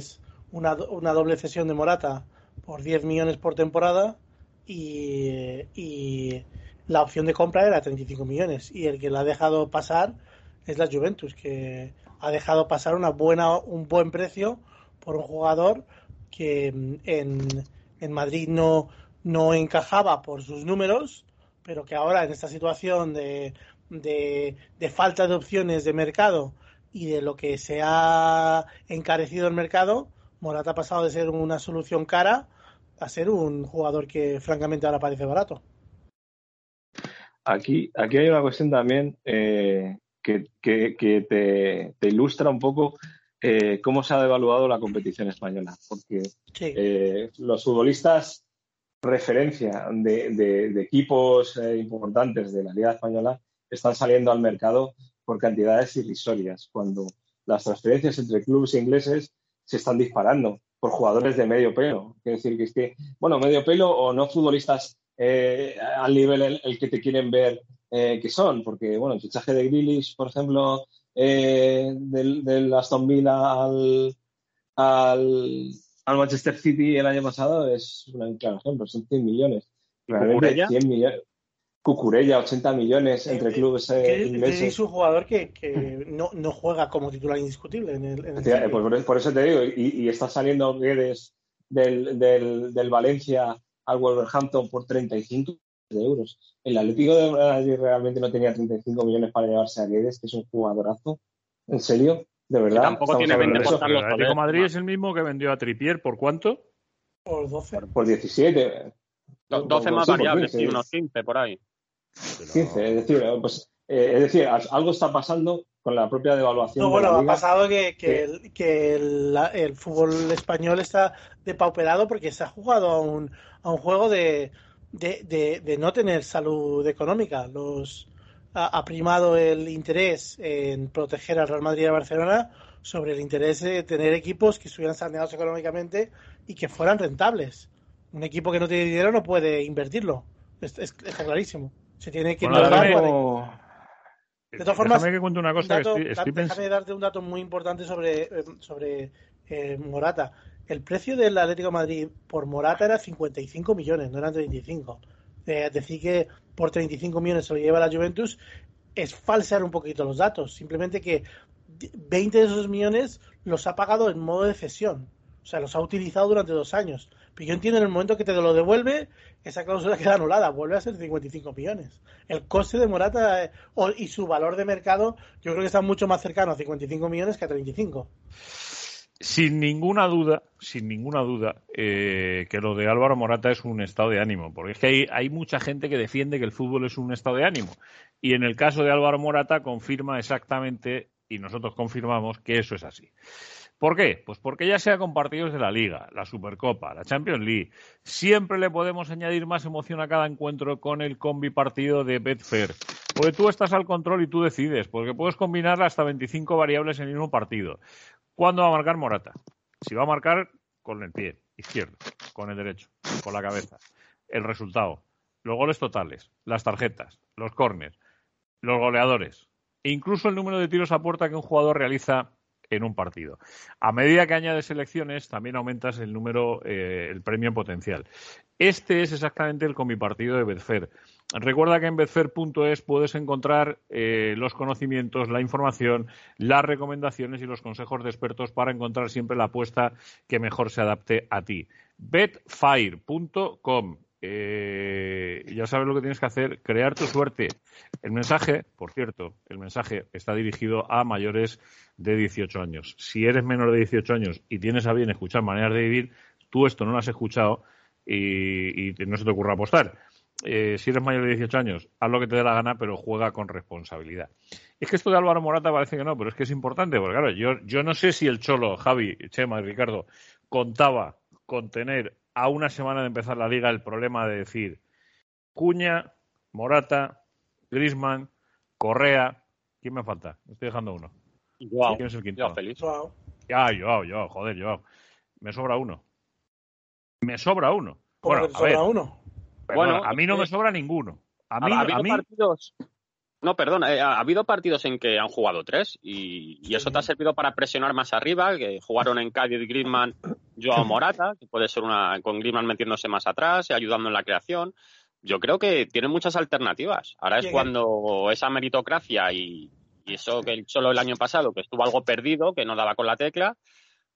una, una doble cesión de Morata por 10 millones por temporada y, la opción de compra era 35 millones. Y el que la ha dejado pasar es la Juventus que ha dejado pasar una buena un buen precio por un jugador que en, en Madrid no, no encajaba por sus números pero que ahora en esta situación de, de, de falta de opciones de mercado y de lo que se ha encarecido el mercado Morata ha pasado de ser una solución cara a ser un jugador que francamente ahora parece barato. Aquí, aquí hay una cuestión también eh, que, te, ilustra un poco eh, cómo se ha devaluado la competición española. Porque eh, los futbolistas referencia de, equipos importantes de la Liga Española están saliendo al mercado por cantidades irrisorias, cuando las transferencias entre clubes ingleses se están disparando por jugadores de medio pelo. Quiero decir que es que, bueno, medio pelo o no futbolistas eh, al nivel el, que te quieren ver eh, que son, porque, bueno, el fichaje de Grealish, por ejemplo, eh, del, Aston Villa al, al, Manchester City el año pasado es un claro ejemplo, son 100 millones. Claramente 100 millones. Cucurella, 80 millones entre clubes eh, ingleses. Es un jugador que, que no, no, juega como titular indiscutible en el, pues por, eso te digo, y, está saliendo Guedes del, del, del, Valencia al Wolverhampton por 35 de euros. El Atlético de Madrid realmente no tenía 35 millones para llevarse a Guedes, que es un jugadorazo. ¿En serio? ¿De verdad? tampoco tiene vende por El Atlético de Madrid es el mismo que vendió a Tripier, ¿por cuánto? Por 12. Por, por 17. Do- 12 más variables 15. y unos 15 por ahí. 15, es decir, eh, pues, eh, es decir, al- algo está pasando con la propia devaluación No, de bueno, la ha liga. pasado que, que, el, que el, la- el fútbol español está depauperado porque se ha jugado a un, a un juego de, de, de- de no tener salud económica. Los ha, ha primado el interés en proteger al Real Madrid y a Barcelona sobre el interés de tener equipos que estuvieran saneados económicamente y que fueran rentables. Un equipo que no tiene dinero no puede invertirlo. Es- es- está clarísimo. Se tiene que bueno. De todas formas, déjame que cuente una cosa. Estoy, déjame darte un dato muy importante sobre, em, sobre eh, Morata. El precio del Atlético Madrid por Morata era 55 millones, no eran 35. Eh, decir que por 35 millones se lo lleva la Juventus es falsear un poquito los datos. Simplemente que 20 de esos millones los ha pagado en modo de cesión. O sea, los ha utilizado durante dos años. Pero yo entiendo en el momento que te lo devuelve, esa cláusula queda anulada, vuelve a ser 55 millones. El coste de Morata eh, y su valor de mercado, yo creo que está mucho más cercano a 55 millones que a 35. Sin ninguna duda, sin ninguna duda, eh, que lo de Álvaro Morata es un estado de ánimo, porque es que hay mucha gente que defiende que el fútbol es un estado de ánimo. Y en el caso de Álvaro Morata confirma exactamente, y nosotros confirmamos, que eso es así. ¿Por qué? Pues porque ya sea con partidos de la Liga, la Supercopa, la Champions League, siempre le podemos añadir más emoción a cada encuentro con el combi partido de Betfair. Porque tú estás al control y tú decides, porque puedes combinar hasta 25 variables en el mismo partido. ¿Cuándo va a marcar Morata? Si va a marcar con el pie izquierdo, con el derecho, con la cabeza. El resultado, los goles totales, las tarjetas, los córners, los goleadores, e incluso el número de tiros a puerta que un jugador realiza en un partido. A medida que añades selecciones, también aumentas el número, eh, el premio potencial. Este es exactamente el comipartido de Betfair. Recuerda que en betfair.es puedes encontrar eh, los conocimientos, la información, las recomendaciones y los consejos de expertos para encontrar siempre la apuesta que mejor se adapte a ti. betfire.com eh, ya sabes lo que tienes que hacer, crear tu suerte. El mensaje, por cierto, el mensaje está dirigido a mayores de 18 años. Si eres menor de 18 años y tienes a bien escuchar maneras de vivir, tú esto no lo has escuchado y, no se te ocurra apostar. Eh, si eres mayor de 18 años, haz lo que te dé la gana, pero juega con responsabilidad. Es que esto de Álvaro Morata parece que no, pero es que es importante, porque claro, yo no sé si el Cholo, Javi, Chema y Ricardo contaba con tener a una semana de empezar la liga el problema de decir Cuña, Morata, Grisman, Correa, ¿quién me falta? Me estoy dejando uno. Joao, ¿Quién es el quinto? Joao Félix. Wow. Ah, Joao, Joao, joder, Joao. Me sobra uno. Me sobra uno. ¿Cómo Bueno, que te a sobra ver, uno? perdona, Bueno, a mí no me sobra ninguno. A mí, ha, a mí partidos. No, perdón, eh, ha habido partidos en que han jugado tres y, y eso te ha servido para presionar más arriba, que jugaron en Cádiz Griezmann, Joao Morata, que puede ser una con Griezmann metiéndose más atrás y ayudando en la creación. Yo creo que tienen muchas alternativas. Ahora es cuando esa meritocracia y, y eso que solo el año pasado, que estuvo algo perdido, que no daba con la tecla,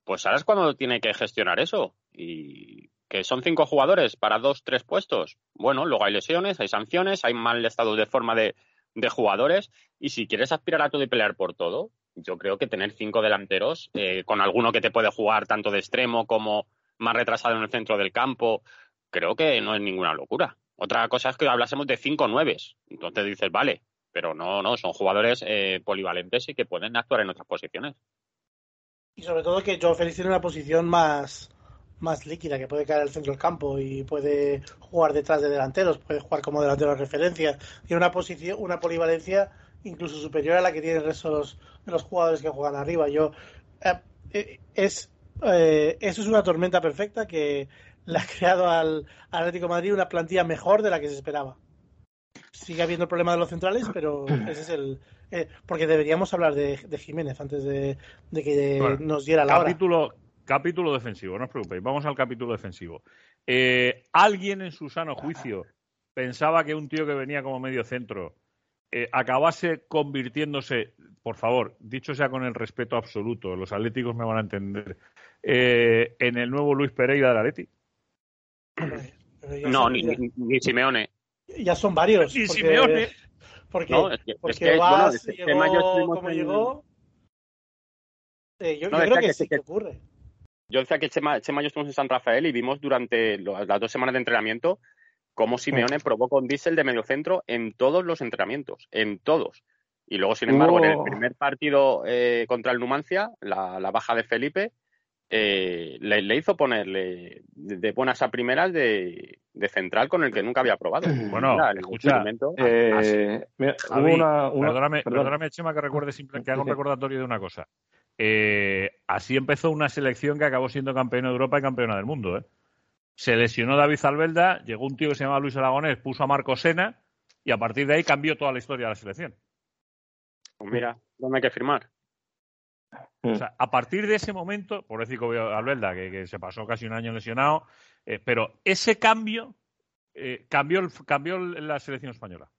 pues ahora es cuando tiene que gestionar eso. Y que son cinco jugadores para dos, tres puestos. Bueno, luego hay lesiones, hay sanciones, hay mal estado de forma de, de jugadores. Y si quieres aspirar a todo y pelear por todo, yo creo que tener cinco delanteros, eh, con alguno que te puede jugar tanto de extremo como más retrasado en el centro del campo, creo que no es ninguna locura. Otra cosa es que hablásemos de cinco nueves. Entonces dices, vale, pero no, no, son jugadores eh, polivalentes y que pueden actuar en otras posiciones. Y sobre todo que Joao Félix tiene una posición más, más líquida, que puede caer al centro del campo y puede jugar detrás de delanteros, puede jugar como delantero de referencia. Tiene una posición, una polivalencia incluso superior a la que tienen el resto de los, de los jugadores que juegan arriba. Yo eh, eh, es eh, eso es una tormenta perfecta que le ha creado al, al Atlético de Madrid una plantilla mejor de la que se esperaba. Sigue habiendo el problema de los centrales, pero ese es el. eh, porque deberíamos hablar de, de Jiménez antes de, de que Bueno, nos diera la hora. Capítulo, defensivo, no os preocupéis. Vamos al capítulo defensivo. Eh, ¿Alguien en su sano juicio pensaba que un tío que venía como medio centro eh, acabase convirtiéndose, por favor, dicho sea con el respeto absoluto, los atléticos me van a entender, eh, en el nuevo Luis Pereira del Atleti? No, son, ni, ya, ni, ni Simeone. ya son varios. Ni porque, Simeone. Porque, No, es que- es porque bueno, es que llegó Chema y yo estuvimos como en- llegó. Eh, yo No, yo creo que, que- sí que- que ocurre. Yo decía que Chema, Chema y yo estuvimos en San Rafael y vimos durante lo- las dos semanas de entrenamiento cómo Simeone provoca un diésel de mediocentro en todos los entrenamientos, en todos. Y luego, sin embargo, en el primer partido eh, contra el Numancia, la, baja de Felipe, eh, le, hizo ponerle de, buenas a primeras de, central con el que nunca había probado. Bueno, escucha, eh, perdóname, perdóname, Chema, que recuerde simple, que haga un recordatorio de una cosa. Así empezó una selección que acabó siendo campeona de Europa y campeona del mundo. Se lesionó David Albelda, llegó un tío que se llama Luis Aragonés, puso a Marco Sena y a partir de ahí cambió toda la historia de la selección. Pues mira, ¿dónde hay que firmar? O sea, a partir de ese momento, por decir que Albelda, que, se pasó casi un año lesionado, eh, pero ese cambio eh, cambió, cambió la selección española.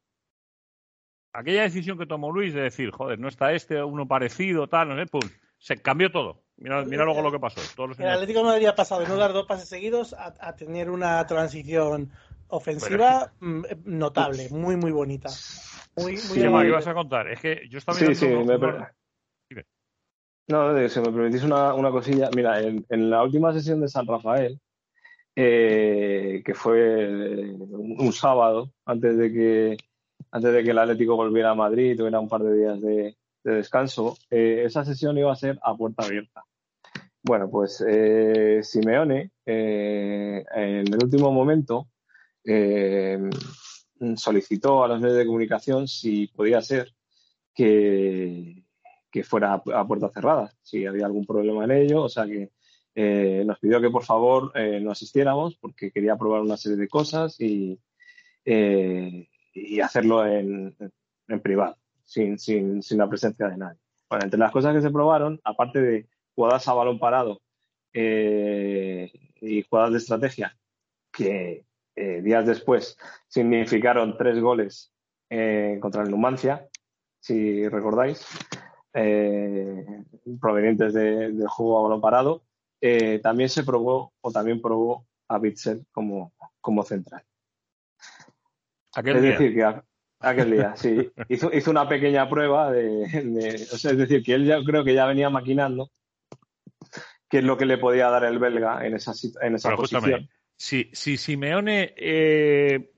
Aquella decisión que tomó Luis de decir, joder, no está este, uno parecido, tal, no sé, pum, se cambió todo. Mira, mira luego lo que pasó. el Atlético no había pasado de no dar dos pases seguidos a, tener una transición ofensiva mm, notable, muy, muy bonita. Muy, muy ¿qué vas a contar? Es que yo estaba Sí, sí, me... No, si me permitís una, una cosilla. Mira, en, la última sesión de San Rafael, eh, que fue un, sábado, antes de que antes de que el Atlético volviera a Madrid, tuviera un par de días de, descanso, eh, esa sesión iba a ser a puerta abierta. Bueno, pues eh, Simeone, en el último momento, solicitó a los medios de comunicación si podía ser que, que fuera a, puerta cerrada, si había algún problema en ello, o sea que eh, nos pidió que por favor eh, no asistiéramos porque quería probar una serie de cosas y, eh, y hacerlo en, en privado, sin, sin, sin, la presencia de nadie. Bueno, entre las cosas que se probaron, aparte de jugadas a balón parado y jugadas de estrategia, que, eh, días después significaron tres goles eh, contra el Numancia, si recordáis, eh, provenientes del juego a balón parado. también se probó o también probó a Bitzel como, como central. es decir, que aquel día, sí, hizo, hizo una pequeña prueba de, es decir, que él ya creo que ya venía maquinando qué es lo que le podía dar el belga en esa, en esa posición. Si, si Simeone, eh,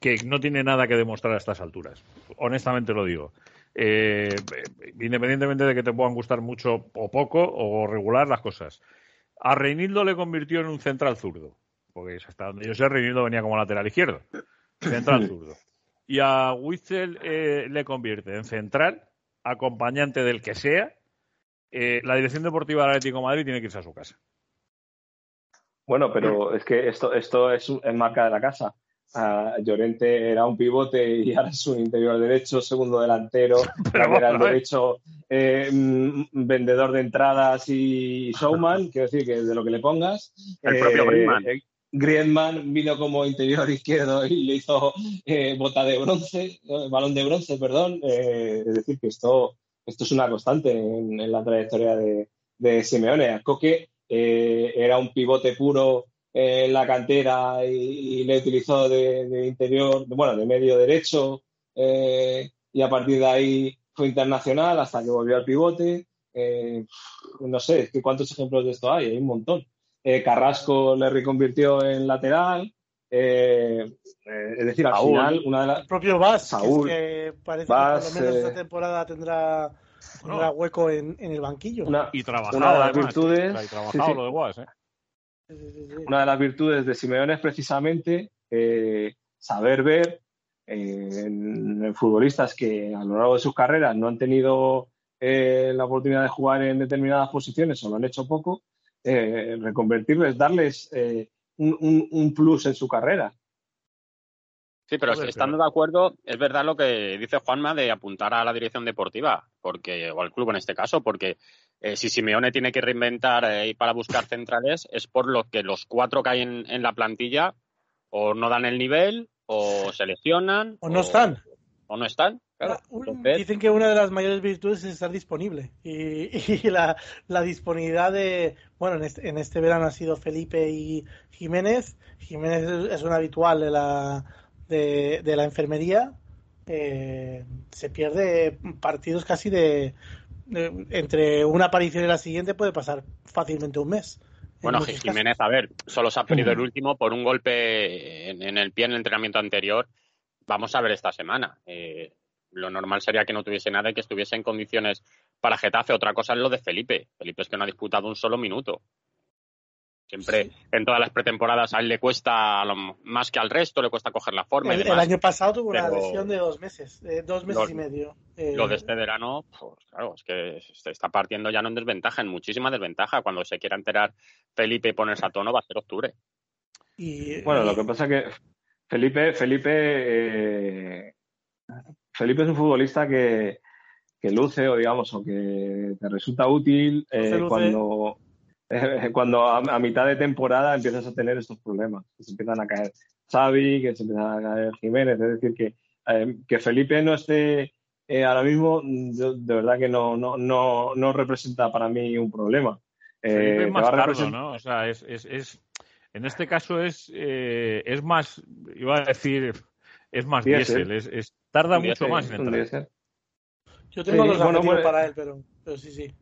que no tiene nada que demostrar a estas alturas, honestamente lo digo, eh, independientemente de que te puedan gustar mucho o poco o regular las cosas, a Reinildo le convirtió en un central zurdo, porque hasta donde yo sé, Reinildo venía como lateral izquierdo, central zurdo. Y a Witzel eh, le convierte en central, acompañante del que sea. la dirección deportiva del Atlético de Madrid tiene que irse a su casa. Bueno, pero es que esto, esto es, marca de la casa. Uh, Llorente era un pivote y ahora es un interior derecho, segundo delantero, lateral derecho, eh, mm, vendedor de entradas y showman, quiero decir que de lo que le pongas. El propio eh, Griezmann. Eh, Griezmann vino como interior izquierdo y le hizo bota de bronce, balón de bronce, perdón. es decir, que esto, esto es una constante en, la trayectoria de, de Simeone. Coque eh, era un pivote puro en la cantera y, le utilizó de, interior, bueno, de medio derecho eh, y a partir de ahí fue internacional hasta que volvió al pivote. Eh, no sé, ¿cuántos ejemplos de esto hay? Hay un montón. Carrasco le reconvirtió en lateral. es decir, al final, una de las. El propio Vaz, que, parece que por lo menos esta temporada tendrá no. hueco en, el banquillo. Una, y trabajado, de las virtudes. ¿eh? Una de las virtudes de Simeone es precisamente eh, saber ver en, futbolistas que a lo largo de sus carreras no han tenido eh, la oportunidad de jugar en determinadas posiciones o lo han hecho poco, reconvertirles, darles un, un plus en su carrera. Sí, pero estando de acuerdo, es verdad lo que dice Juanma de apuntar a la dirección deportiva, porque o al club en este caso, porque eh, si Simeone tiene que reinventar eh, para buscar centrales, es por lo que los cuatro que hay en, la plantilla o no dan el nivel, o se lesionan. O no están. O no están. Ah, dicen que una de las mayores virtudes es estar disponible. Y, la, disponibilidad de. Bueno, en este, en este verano ha sido Felipe y Jiménez. Jiménez es un habitual de la de, la enfermería, eh, se pierde partidos casi de, entre una aparición y la siguiente puede pasar fácilmente un mes. Bueno, Jiménez, a ver, solo se ha perdido el último por un golpe en, en el pie en el entrenamiento anterior. Vamos a ver esta semana. Eh, lo normal sería que no tuviese nada y que estuviese en condiciones para Getafe. Otra cosa es lo de Felipe. Felipe es que no ha disputado un solo minuto. Siempre en todas las pretemporadas a él le cuesta más que al resto, le cuesta coger la forma y El, año pasado tuvo una lesión de dos meses, eh, dos meses Lo- y medio. Eh, Lo de este verano, pues claro, es que se está partiendo ya no en desventaja, en muchísima desventaja. Cuando se quiera enterar Felipe y ponerse a tono va a ser octubre. y, Bueno, y- lo que pasa que Felipe, Felipe, eh, Felipe es un futbolista que, que luce o digamos o que te resulta útil eh, cuando eh, cuando a, a mitad de temporada empiezas a tener estos problemas, que se empiezan a caer Xavi, que se empiezan a caer Jiménez, es decir que eh, que Felipe no esté eh, ahora mismo, yo de verdad que no, no, no, no representa para mí un problema. Felipe es más tardo, ¿no? O sea, es, es, es en este caso es, es más, iba a decir, es más Diésel. es, es- tarda mucho más en entrar. yo tengo sí, los bueno, adjetivos bueno, para él, pero, pero sí, sí.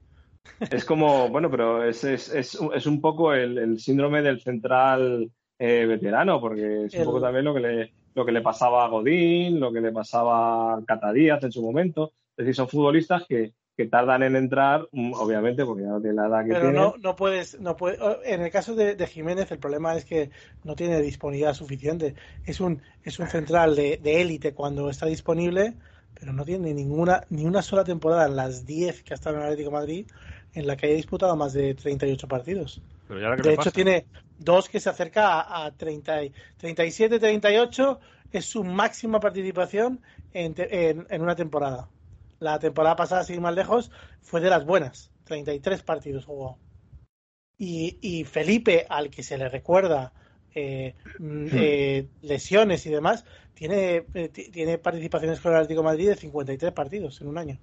Es como, bueno, pero es, es, es, es un poco el, el síndrome del central eh, veterano, porque es un poco también lo que, le, lo que le pasaba a Godín, lo que le pasaba a Cata Díaz en su momento. Es decir, son futbolistas que, que tardan en entrar, mm, obviamente, porque ya no tienen la edad que Pero no, no puedes, no puede, en el caso de, de Jiménez el problema es que no tiene disponibilidad suficiente. Es un, es un central de de élite cuando está disponible, pero no tiene ninguna, ni una sola temporada en las 10 que ha estado en Atlético de Madrid en la que haya disputado más de 38 partidos. Pero ya De hecho, pasa? tiene dos que se acerca a, a 30, y- 37, 38, es su máxima participación en, te- en- en una temporada. La temporada pasada, sin ir más lejos, fue de las buenas. 33 partidos jugó. Y, y Felipe, al que se le recuerda eh, mm, eh, lesiones y demás, tiene, eh, ti- tiene participaciones con el Atlético de Madrid de 53 partidos en un año.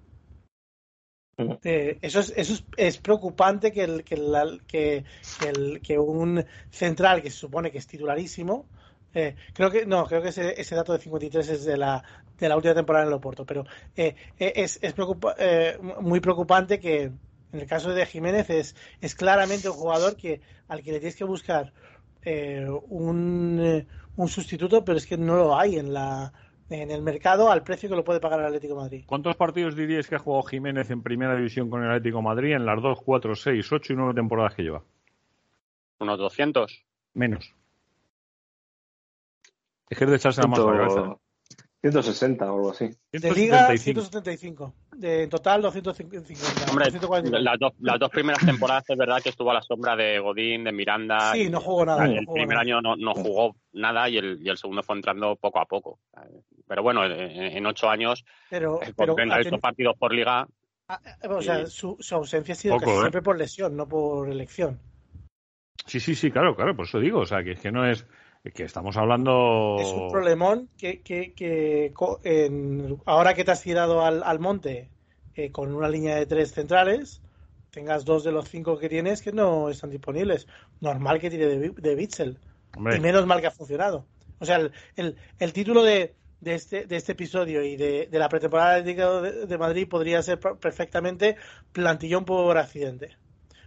Ujú. Eh, eso es, eso es, es preocupante que, el, que, la- que, que el- que un central que se supone que es titularísimo, eh, creo que no, creo que ese, ese dato de 53 es de la, de la última temporada en el Oporto, pero eh, eh, es, es preocupa- eh, muy preocupante que en el caso de Jiménez es, es claramente un jugador que al que le tienes que buscar eh, un, eh, un sustituto, pero es que no lo hay en la en el mercado al precio que lo puede pagar el Atlético de Madrid. ¿Cuántos partidos diríais que ha jugado Jiménez en primera división con el Atlético de Madrid en las 2, 4, 6, 8 y 9 temporadas que lleva? Unos 200. Menos. Es que es de echarse la mano a la cabeza. 160 o algo así. De liga, 175. 175. De, en total, 250. Hombre, 240. las dos, las dos primeras temporadas es verdad que estuvo a la sombra de Godín, de Miranda. Sí, y- no jugó nada. no el jugó primer nada. año no, no jugó nada y el, y el segundo fue entrando poco a poco. Pero bueno, en, en ocho años, Pero, eh, pero con ha 38 teni- partidos por liga, ah, ah, o sea, su, su ausencia ha sido Poco, casi ¿eh? siempre por lesión, no por elección. Sí, sí, sí, claro, claro, por eso digo. O sea, que es que no es. Que estamos hablando. Es un problemón que, que, que en- ahora que te has tirado al, al monte eh, con una línea de tres centrales, tengas dos de los cinco que tienes que no están disponibles. Normal que tire de, de Bitzel. Y menos mal que ha funcionado. O sea, el, el, el título de, de, este, de este episodio y de, de la pretemporada de, de Madrid podría ser per- perfectamente plantillón por accidente.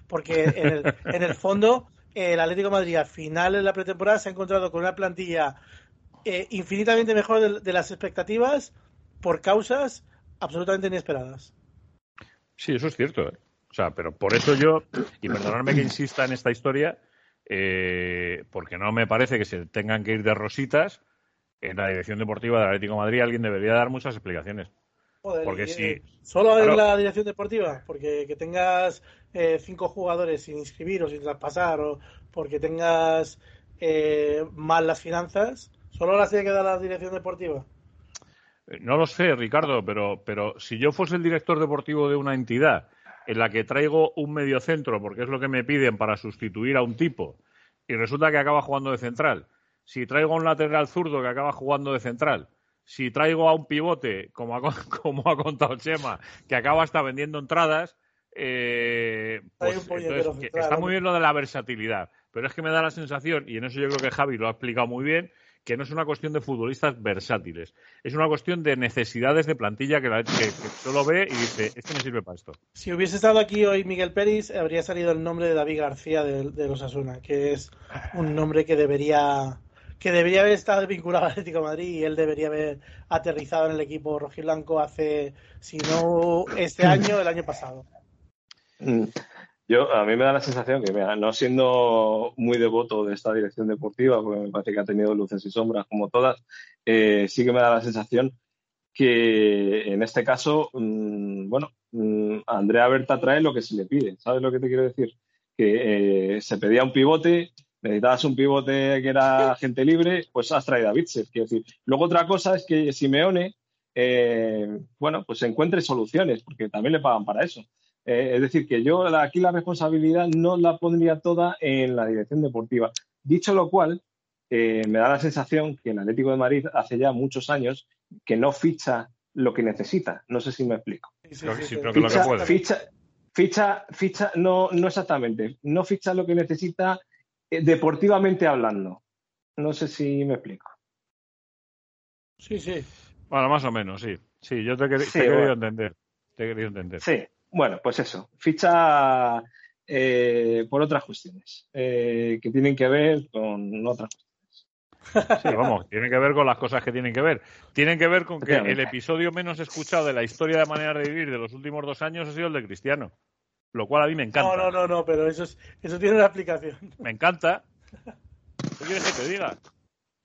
Porque en el, en el fondo, el Atlético Madrid al final de la pretemporada se ha encontrado con una plantilla eh, infinitamente mejor de, las expectativas por causas absolutamente inesperadas. Sí, eso es cierto. ¿eh? O sea, pero por eso yo, y perdonadme que insista en esta historia, eh, porque no me parece que se tengan que ir de rositas, en la dirección deportiva del Atlético Madrid alguien debería dar muchas explicaciones. Joder, Porque si- Solo claro. en la dirección deportiva, porque que tengas eh, cinco jugadores sin inscribir o sin traspasar, o porque tengas eh, mal las finanzas, solo las tiene que dar la dirección deportiva. Eh, No lo sé, Ricardo, pero, pero si yo fuese el director deportivo de una entidad en la que traigo un mediocentro, porque es lo que me piden para sustituir a un tipo, y resulta que acaba jugando de central, si traigo un lateral zurdo que acaba jugando de central, si traigo a un pivote, como ha, como ha contado Chema, que acaba hasta vendiendo entradas, eh, pues entonces, que está muy bien lo de la versatilidad, pero es que me da la sensación, y en eso yo creo que Javi lo ha explicado muy bien, que no es una cuestión de futbolistas versátiles, es una cuestión de necesidades de plantilla que, la, que, solo ve y dice, este me sirve para esto. Si hubiese estado aquí hoy Miguel Pérez, habría salido el nombre de David García de, de los Asuna, que es un nombre que debería que debería haber estado vinculado al Atlético Madrid y él debería haber aterrizado en el equipo rojiblanco hace, si no este año, el año pasado. Mm. Yo, a mí me da la sensación que, mira, no siendo muy devoto de esta dirección deportiva, porque me parece que ha tenido luces y sombras como todas, eh, sí que me da la sensación que en este caso, mm, bueno, mm, Andrea Berta trae lo que se le pide. ¿Sabes lo que te quiero decir? Que eh, se pedía un pivote, necesitabas un pivote que era gente libre, pues has traído a Bitzer. Quiero decir, luego otra cosa es que Simeone, eh, bueno, pues encuentre soluciones, porque también le pagan para eso. Eh, es decir, que yo aquí la responsabilidad no la pondría toda en la dirección deportiva. Dicho lo cual, eh, me da la sensación que el Atlético de Madrid hace ya muchos años que no ficha lo que necesita. No sé si me explico. ficha, ficha, ficha, no, no exactamente. No ficha lo que necesita deportivamente hablando. No sé si me explico. Sí, sí. Bueno, más o menos, sí. Sí, yo te, he querido entender. Te he querido entender. Sí, bueno, pues eso. Ficha eh, por otras cuestiones eh, que tienen que ver con otras cuestiones. Sí, vamos, tienen que ver con las cosas que tienen que ver. Tienen que ver con que el episodio menos escuchado de la historia de manera de vivir de los últimos dos años ha sido el de Cristiano lo cual a mí me encanta. No, no, no, no pero eso, es, eso tiene una aplicación. Me encanta. ¿Qué quieres que te diga?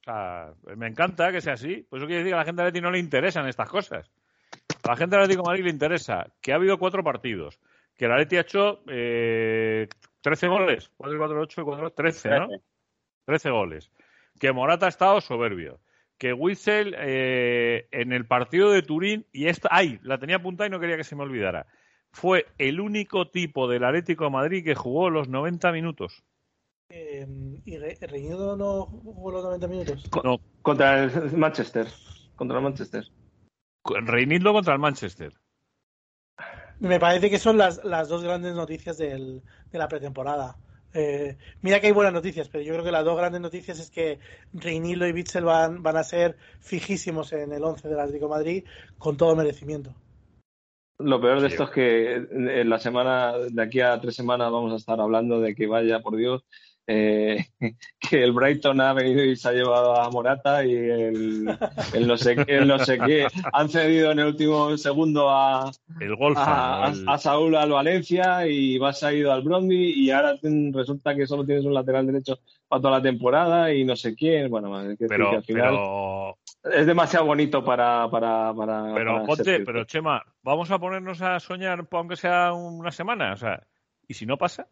O sea, me encanta que sea así. Por eso quiere decir que a la gente de Leti no le interesan estas cosas. A la gente de Atlético de Madrid le interesa que ha habido cuatro partidos, que el Atleti ha hecho eh, 13 goles, 4, 4, 8, 4, 13, ¿no? 13 goles. Que Morata ha estado soberbio. Que Witzel eh, en el partido de Turín, y esta, ay, la tenía apuntada y no quería que se me olvidara fue el único tipo del Atlético de Madrid que jugó los 90 minutos. Eh, ¿Y Reñido no jugó los 90 minutos? no. Contra el Manchester. Contra el Manchester. Reinildo contra el Manchester. Me parece que son las, las dos grandes noticias del, de la pretemporada. Eh, mira que hay buenas noticias, pero yo creo que las dos grandes noticias es que Reinildo y Bitzel van, van a ser fijísimos en el 11 del Atlético de Madrid con todo merecimiento. Lo peor de esto es que en la semana, de aquí a tres semanas, vamos a estar hablando de que vaya, por Dios, eh, que el Brighton ha venido y se ha llevado a Morata y el, no, sé, no sé qué han cedido en el último segundo a, el a, Saúl al Valencia y vas a ido al Bromby y ahora resulta que solo tienes un lateral derecho para toda la temporada y no sé quién. Bueno, es que, pero, al final es demasiado bonito para. para, para pero, ponte, pero Chema, vamos a ponernos a soñar, aunque sea una semana. O sea, ¿y si no pasa?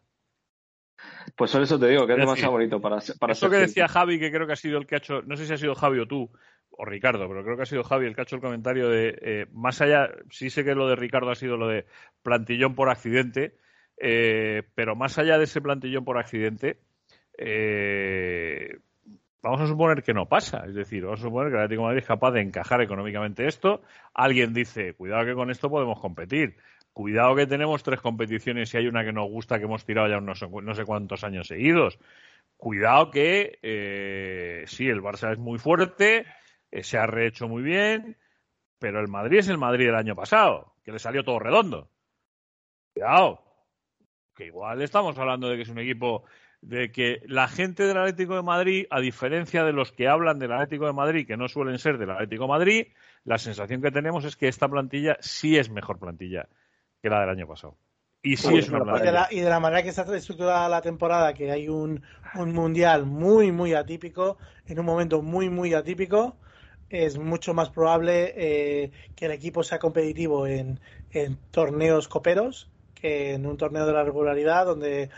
Pues por eso te digo que es, demasiado bonito para, para Eso que decía Javi, que creo que ha sido el que ha hecho, no sé si ha sido Javi o tú, o Ricardo, pero creo que ha sido Javi el que ha hecho el comentario de, eh, más allá, sí sé que lo de Ricardo ha sido lo de plantillón por accidente, eh, pero más allá de ese plantillón por accidente, eh, vamos a suponer que no pasa. Es decir, vamos a suponer que el Atlético de Madrid es capaz de encajar económicamente esto. Alguien dice, cuidado que con esto podemos competir. Cuidado que tenemos tres competiciones y hay una que nos gusta que hemos tirado ya no sé, no sé cuántos años seguidos. Cuidado que eh, sí, el Barça es muy fuerte, eh, se ha rehecho muy bien, pero el Madrid es el Madrid del año pasado, que le salió todo redondo. Cuidado, que igual estamos hablando de que es un equipo de que la gente del Atlético de Madrid, a diferencia de los que hablan del Atlético de Madrid, que no suelen ser del Atlético de Madrid, la sensación que tenemos es que esta plantilla sí es mejor plantilla que la del año pasado. Y sí es una plantilla. Y de, la, manera que está estructurada la temporada, que hay un, mundial muy, muy atípico, en un momento muy, muy atípico, es mucho más probable eh, que el equipo sea competitivo en, en torneos coperos que en un torneo de la regularidad donde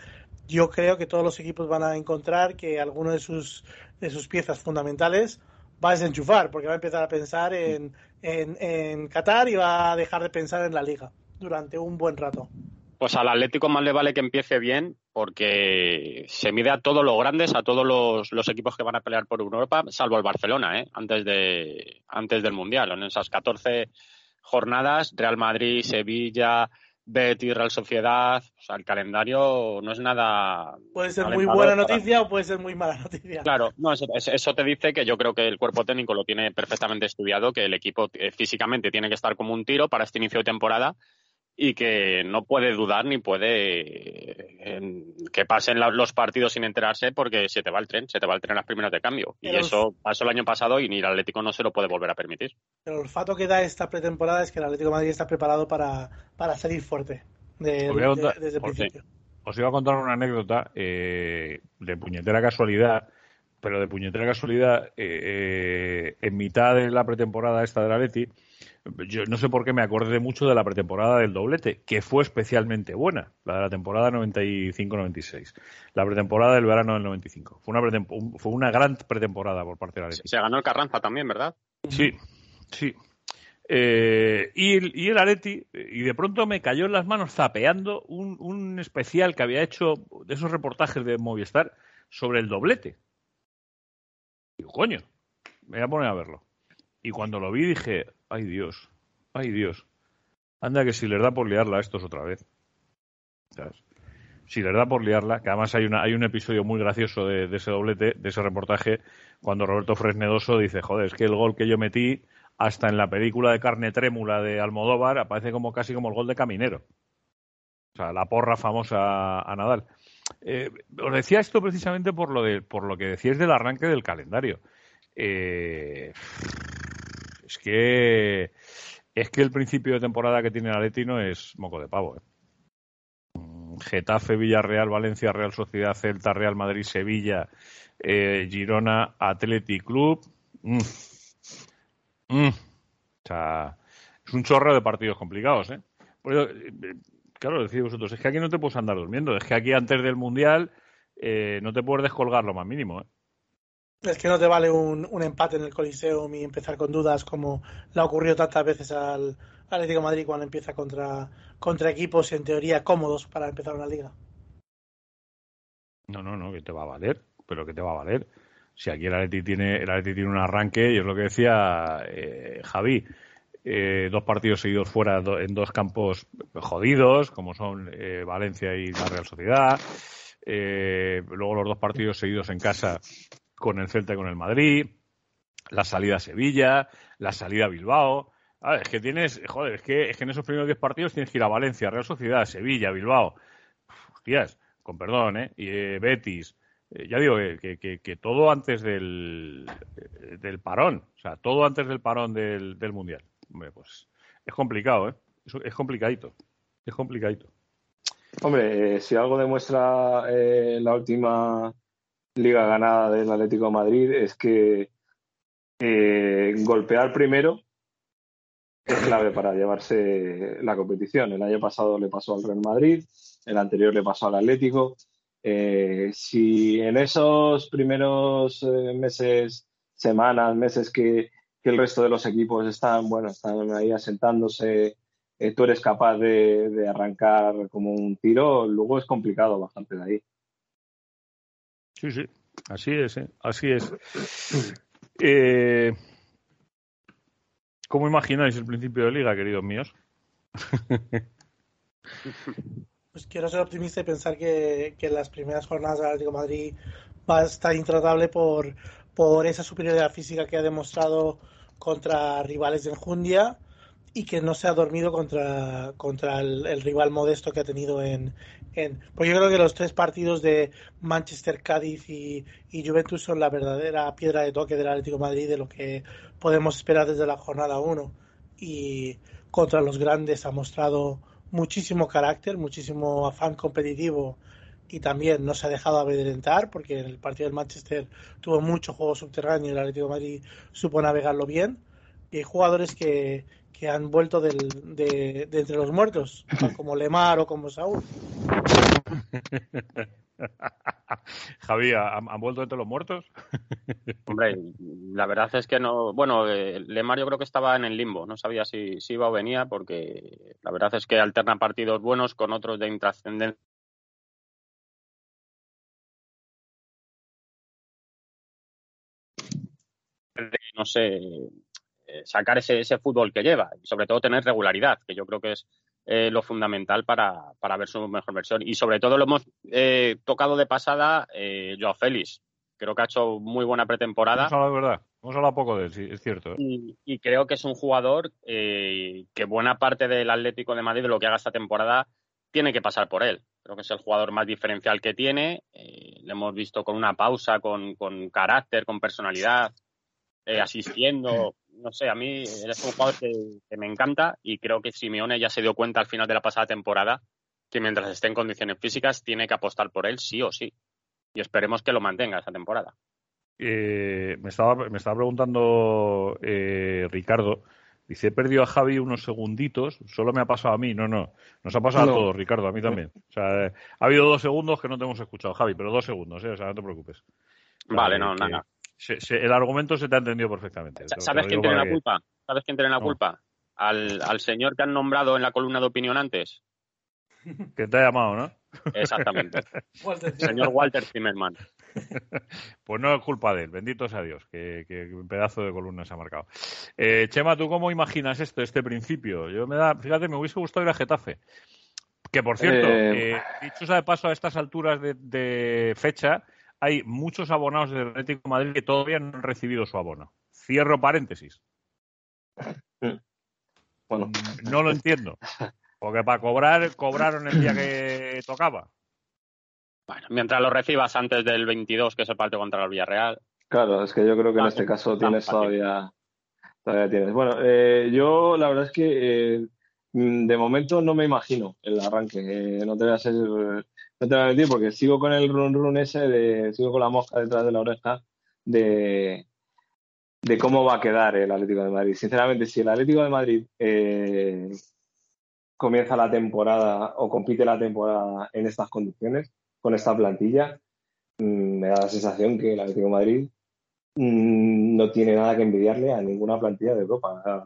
yo creo que todos los equipos van a encontrar que alguno de sus, de sus piezas fundamentales va a desenchufar, porque va a empezar a pensar en, en, Qatar y va a dejar de pensar en la liga durante un buen rato. Pues al Atlético más le vale que empiece bien, porque se mide a todos los grandes, a todos los, los, equipos que van a pelear por Europa, salvo el Barcelona, ¿eh? antes, de, antes del Mundial. En esas 14 jornadas, Real Madrid, Sevilla, Betis, Real Sociedad, o sea, el calendario no es nada. Puede ser muy buena noticia o puede ser muy mala noticia. Claro, no, eso, eso, te dice que yo creo que el cuerpo técnico lo tiene perfectamente estudiado, que el equipo eh, físicamente tiene que estar como un tiro para este inicio de temporada y que no puede dudar ni puede que pasen los partidos sin enterarse porque se te va el tren, se te va el tren las primeras de cambio. y eso pasó el año pasado y ni el Atlético no se lo puede volver a permitir. El olfato que da esta pretemporada es que el Atlético de Madrid está preparado para, para salir fuerte desde el principio. Os iba a contar una anécdota eh, de puñetera casualidad, pero de puñetera casualidad, eh, eh, en mitad de la pretemporada esta del Atleti, yo no sé por qué me acordé mucho de la pretemporada del doblete, que fue especialmente buena, la de la temporada 95-96, la pretemporada del verano del 95. Fue una, fue una gran pretemporada por parte de la Se ganó el Carranza también, ¿verdad? Sí, sí. Eh, y, y, el Areti, y de pronto me cayó en las manos zapeando un, un especial que había hecho de esos reportajes de Movistar sobre el doblete. Y coño, me voy a poner a verlo. Y cuando lo vi dije, ay Dios, ay Dios. Anda que si les da por liarla a estos otra vez. Si les da por liarla, que además hay, una, hay un episodio muy gracioso de, ese doblete, de ese reportaje, cuando Roberto Fresnedoso dice, joder, es que el gol que yo metí, hasta en la película de carne trémula de Almodóvar, aparece como casi como el gol de Caminero. O sea, la porra famosa a Nadal. Eh, os decía esto precisamente por lo, de, por lo que decíais del arranque del calendario. Eh, es que es que el principio de temporada que tiene el Aletino es moco de pavo. ¿eh? Mm, Getafe, Villarreal, Valencia, Real Sociedad, Celta, Real Madrid, Sevilla, eh, Girona, Athletic Club. Mm. Mm. O sea, es un chorro de partidos complicados, ¿eh? eh claro, decís vosotros, es que aquí no te puedes andar durmiendo, es que aquí antes del Mundial no te puedes descolgar lo más mínimo, ¿eh? Es que no te vale un, empate en el Coliseum y empezar con dudas como le ha ocurrido tantas veces al Atlético Madrid cuando empieza contra, contra equipos en teoría cómodos para empezar una liga. No, no, no, que te va a valer, pero que te va a valer. Si aquí el Atleti tiene, el Atleti tiene un arranque, y es lo que decía eh, Javi, eh, dos partidos seguidos fuera en dos campos jodidos, como son eh, Valencia y la Real Sociedad. luego los dos partidos seguidos en casa con el Celta y con el Madrid, la salida a Sevilla, la salida a Bilbao. es que tienes, joder, es que, es que en esos primeros 10 partidos tienes que ir a Valencia, Real Sociedad, Sevilla, Bilbao. hostias, con perdón, ¿eh? Y eh, Betis. Eh, ya digo que, que, todo antes del, del parón, o sea, todo antes del parón del, del Mundial. Hombre, pues es complicado, ¿eh? Es complicadito, es complicadito. Hombre, si algo demuestra la última liga ganada del Atlético de Madrid es que eh, golpear primero es clave para llevarse la competición. El año pasado le pasó al Real Madrid, el anterior le pasó al Atlético. Eh, si en esos primeros eh, meses, semanas, meses que, el resto de los equipos están, bueno, están ahí asentándose, tú eres capaz de, de, arrancar como un tiro, luego es complicado bastante de ahí. Sí, sí, así es, ¿eh? así es. Eh, ¿Cómo imagináis el principio de liga, queridos míos? Pues quiero ser optimista y pensar que, que las primeras jornadas del Atlético Madrid va a estar intratable por, por esa superioridad física que ha demostrado contra rivales de enjundia y que no se ha dormido contra, contra el, rival modesto que ha tenido en, en, Porque yo creo que los tres partidos de Manchester, Cádiz y, Juventus son la verdadera piedra de toque del Atlético de Madrid de lo que podemos esperar desde la jornada 1. Y contra los grandes ha mostrado muchísimo carácter, muchísimo afán competitivo y también no se ha dejado amedrentar porque en el partido del Manchester tuvo mucho juego subterráneo y el Atlético de Madrid supo navegarlo bien. Y hay jugadores que, que han vuelto del, de, de, entre los muertos, como Lemar o como Saúl. Javi, ¿han, vuelto entre los muertos? Hombre, la verdad es que no. Bueno, eh, Lemar yo creo que estaba en el limbo, no sabía si, si iba o venía, porque la verdad es que alterna partidos buenos con otros de intrascendencia no sé, eh, sacar ese, ese fútbol que lleva y sobre todo tener regularidad, que yo creo que es, eh, lo fundamental para, para, ver su mejor versión. Y sobre todo lo hemos eh, tocado de pasada eh, Joao Félix. Creo que ha hecho muy buena pretemporada. Hemos hablado, verdad. Hemos hablado poco de él, sí, es cierto. Y, y, creo que es un jugador que buena parte del Atlético de Madrid, de lo que haga esta temporada, tiene que pasar por él. Creo que es el jugador más diferencial que tiene. le hemos visto con una pausa, con, con carácter, con personalidad, asistiendo no sé, a mí es un jugador que, me encanta y creo que Simeone ya se dio cuenta al final de la pasada temporada que mientras esté en condiciones físicas tiene que apostar por él sí o sí. Y esperemos que lo mantenga esa temporada. Eh, me, estaba, me estaba preguntando eh, Ricardo, dice, he perdido a Javi unos segunditos, solo me ha pasado a mí, no, no, nos ha pasado a todos, Ricardo, a mí también. O sea, ha habido dos segundos que no te hemos escuchado, Javi, pero dos segundos, ¿eh? o sea, no te preocupes. Vale, no, nada el argumento se te ha entendido perfectamente. ¿Sabes quién tiene la culpa? ¿Sabes quién tiene la culpa? Al, al, señor que han nombrado en la columna de opinión antes. Que te ha llamado, ¿no? Exactamente. señor Walter Zimmerman. pues no es culpa de él, bendito sea Dios, que, un pedazo de columna se ha marcado. Eh, Chema, ¿tú cómo imaginas esto, este principio? Yo me da, fíjate, me hubiese gustado ir a Getafe. Que por cierto, eh... Eh, dicho sea de paso a estas alturas de, de fecha, hay muchos abonados del Atlético de Madrid que todavía no han recibido su abono. Cierro paréntesis. Bueno. No lo entiendo. Porque para cobrar, cobraron el día que tocaba. Bueno, mientras lo recibas antes del 22, que es el partido contra el Villarreal. Claro, es que yo creo que en este caso tienes todavía, todavía tienes. Bueno, eh, yo la verdad es que eh, de momento no me imagino el arranque. Eh, no te voy a ser no te voy a mentir porque sigo con el run run ese, de, sigo con la mosca detrás de la oreja de, de cómo va a quedar el Atlético de Madrid. Sinceramente, si el Atlético de Madrid eh, comienza la temporada o compite la temporada en estas condiciones, con esta plantilla, mm, me da la sensación que el Atlético de Madrid mm, no tiene nada que envidiarle a ninguna plantilla de Europa.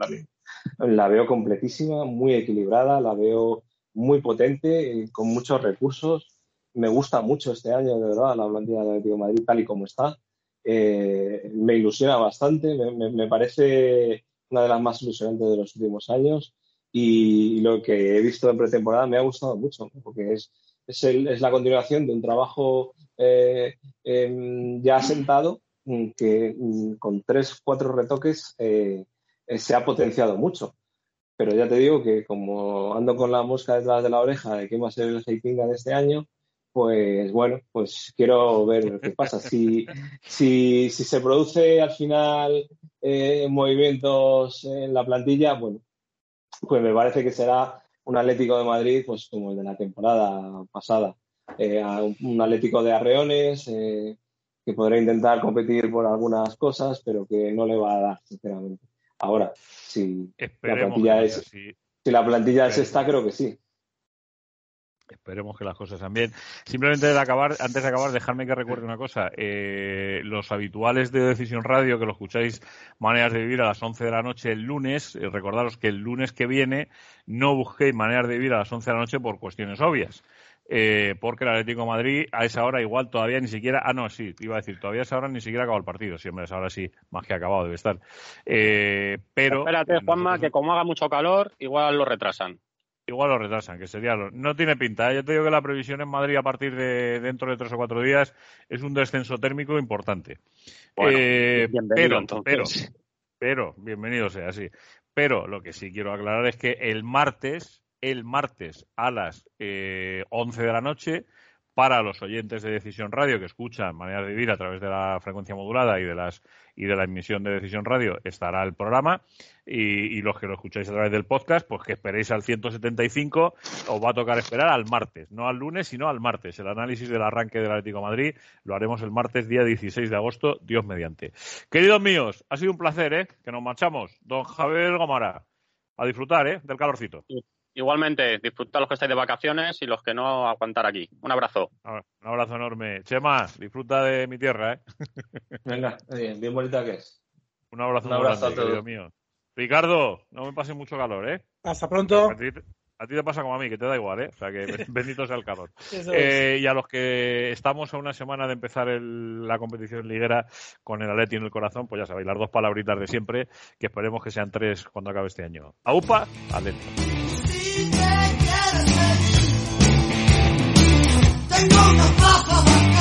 La veo completísima, muy equilibrada, la veo muy potente, con muchos recursos me gusta mucho este año, de verdad, la plantilla del Atlético de Madrid tal y como está. Eh, me ilusiona bastante, me, parece una de las más ilusionantes de los últimos años y, lo que he visto en pretemporada me ha gustado mucho, porque es, es, la continuación de un trabajo eh, em, ya asentado mm, que mm, con tres, cuatro retoques eh, se ha potenciado mucho. Pero ya te digo que como ando con la mosca detrás de la oreja de qué va a ser el Heitinga de este año, pues bueno, pues quiero ver qué pasa. Si, si, si se produce al final eh, movimientos en la plantilla, bueno, pues me parece que será un Atlético de Madrid, pues como el de la temporada pasada. Eh, un Atlético de Arreones, eh, que podrá intentar competir por algunas cosas, pero que no le va a dar, sinceramente. Ahora, si la plantilla es, si la plantilla es esta, creo que sí. Esperemos que las cosas sean bien. Simplemente de acabar, antes de acabar, dejarme que recuerde una cosa. Eh, los habituales de Decisión Radio, que lo escucháis Maneras de Vivir a las 11 de la noche el lunes, eh, recordaros que el lunes que viene no busquéis Maneras de Vivir a las 11 de la noche por cuestiones obvias. Eh, porque el Atlético de Madrid a esa hora igual todavía ni siquiera, ah no, sí, iba a decir, todavía a esa hora ni siquiera acabó el partido, siempre a esa hora sí, más que acabado debe estar. pero... Espérate, Juanma, que como haga mucho calor, igual lo retrasan. Igual lo retrasan, que sería lo... No tiene pinta. ¿eh? Yo te digo que la previsión en Madrid a partir de dentro de tres o cuatro días es un descenso térmico importante. Eh, pero, pero, pero, bienvenido sea así. Pero lo que sí quiero aclarar es que el martes, el martes a las eh, 11 de la noche, para los oyentes de Decisión Radio que escuchan Maneras de Vivir a través de la frecuencia modulada y de las y de la emisión de Decisión Radio estará el programa. Y, los que lo escucháis a través del podcast pues que esperéis al 175 os va a tocar esperar al martes no al lunes sino al martes. El análisis del arranque del Atlético Madrid lo haremos el martes día 16 de agosto Dios mediante. Queridos míos ha sido un placer ¿eh? que nos marchamos. Don Javier Gomara a disfrutar ¿eh? del calorcito Igualmente, disfrutar los que estáis de vacaciones y los que no aguantar aquí. Un abrazo. Un abrazo enorme. Chema, disfruta de mi tierra, ¿eh? Venga, bien, bien bonita que es. Un abrazo, Un abrazo a todos. mío. Ricardo, no me pase mucho calor, ¿eh? Hasta pronto. A ti, te pasa como a mí, que te da igual, ¿eh? O sea, que bendito sea el calor. Eh, y a los que estamos a una semana de empezar la competición liguera con el Atleti en el corazón, pues ya sabéis, las dos palabritas de siempre, que esperemos que sean tres cuando acabe este año. AUPA, Atleti. tengo una papa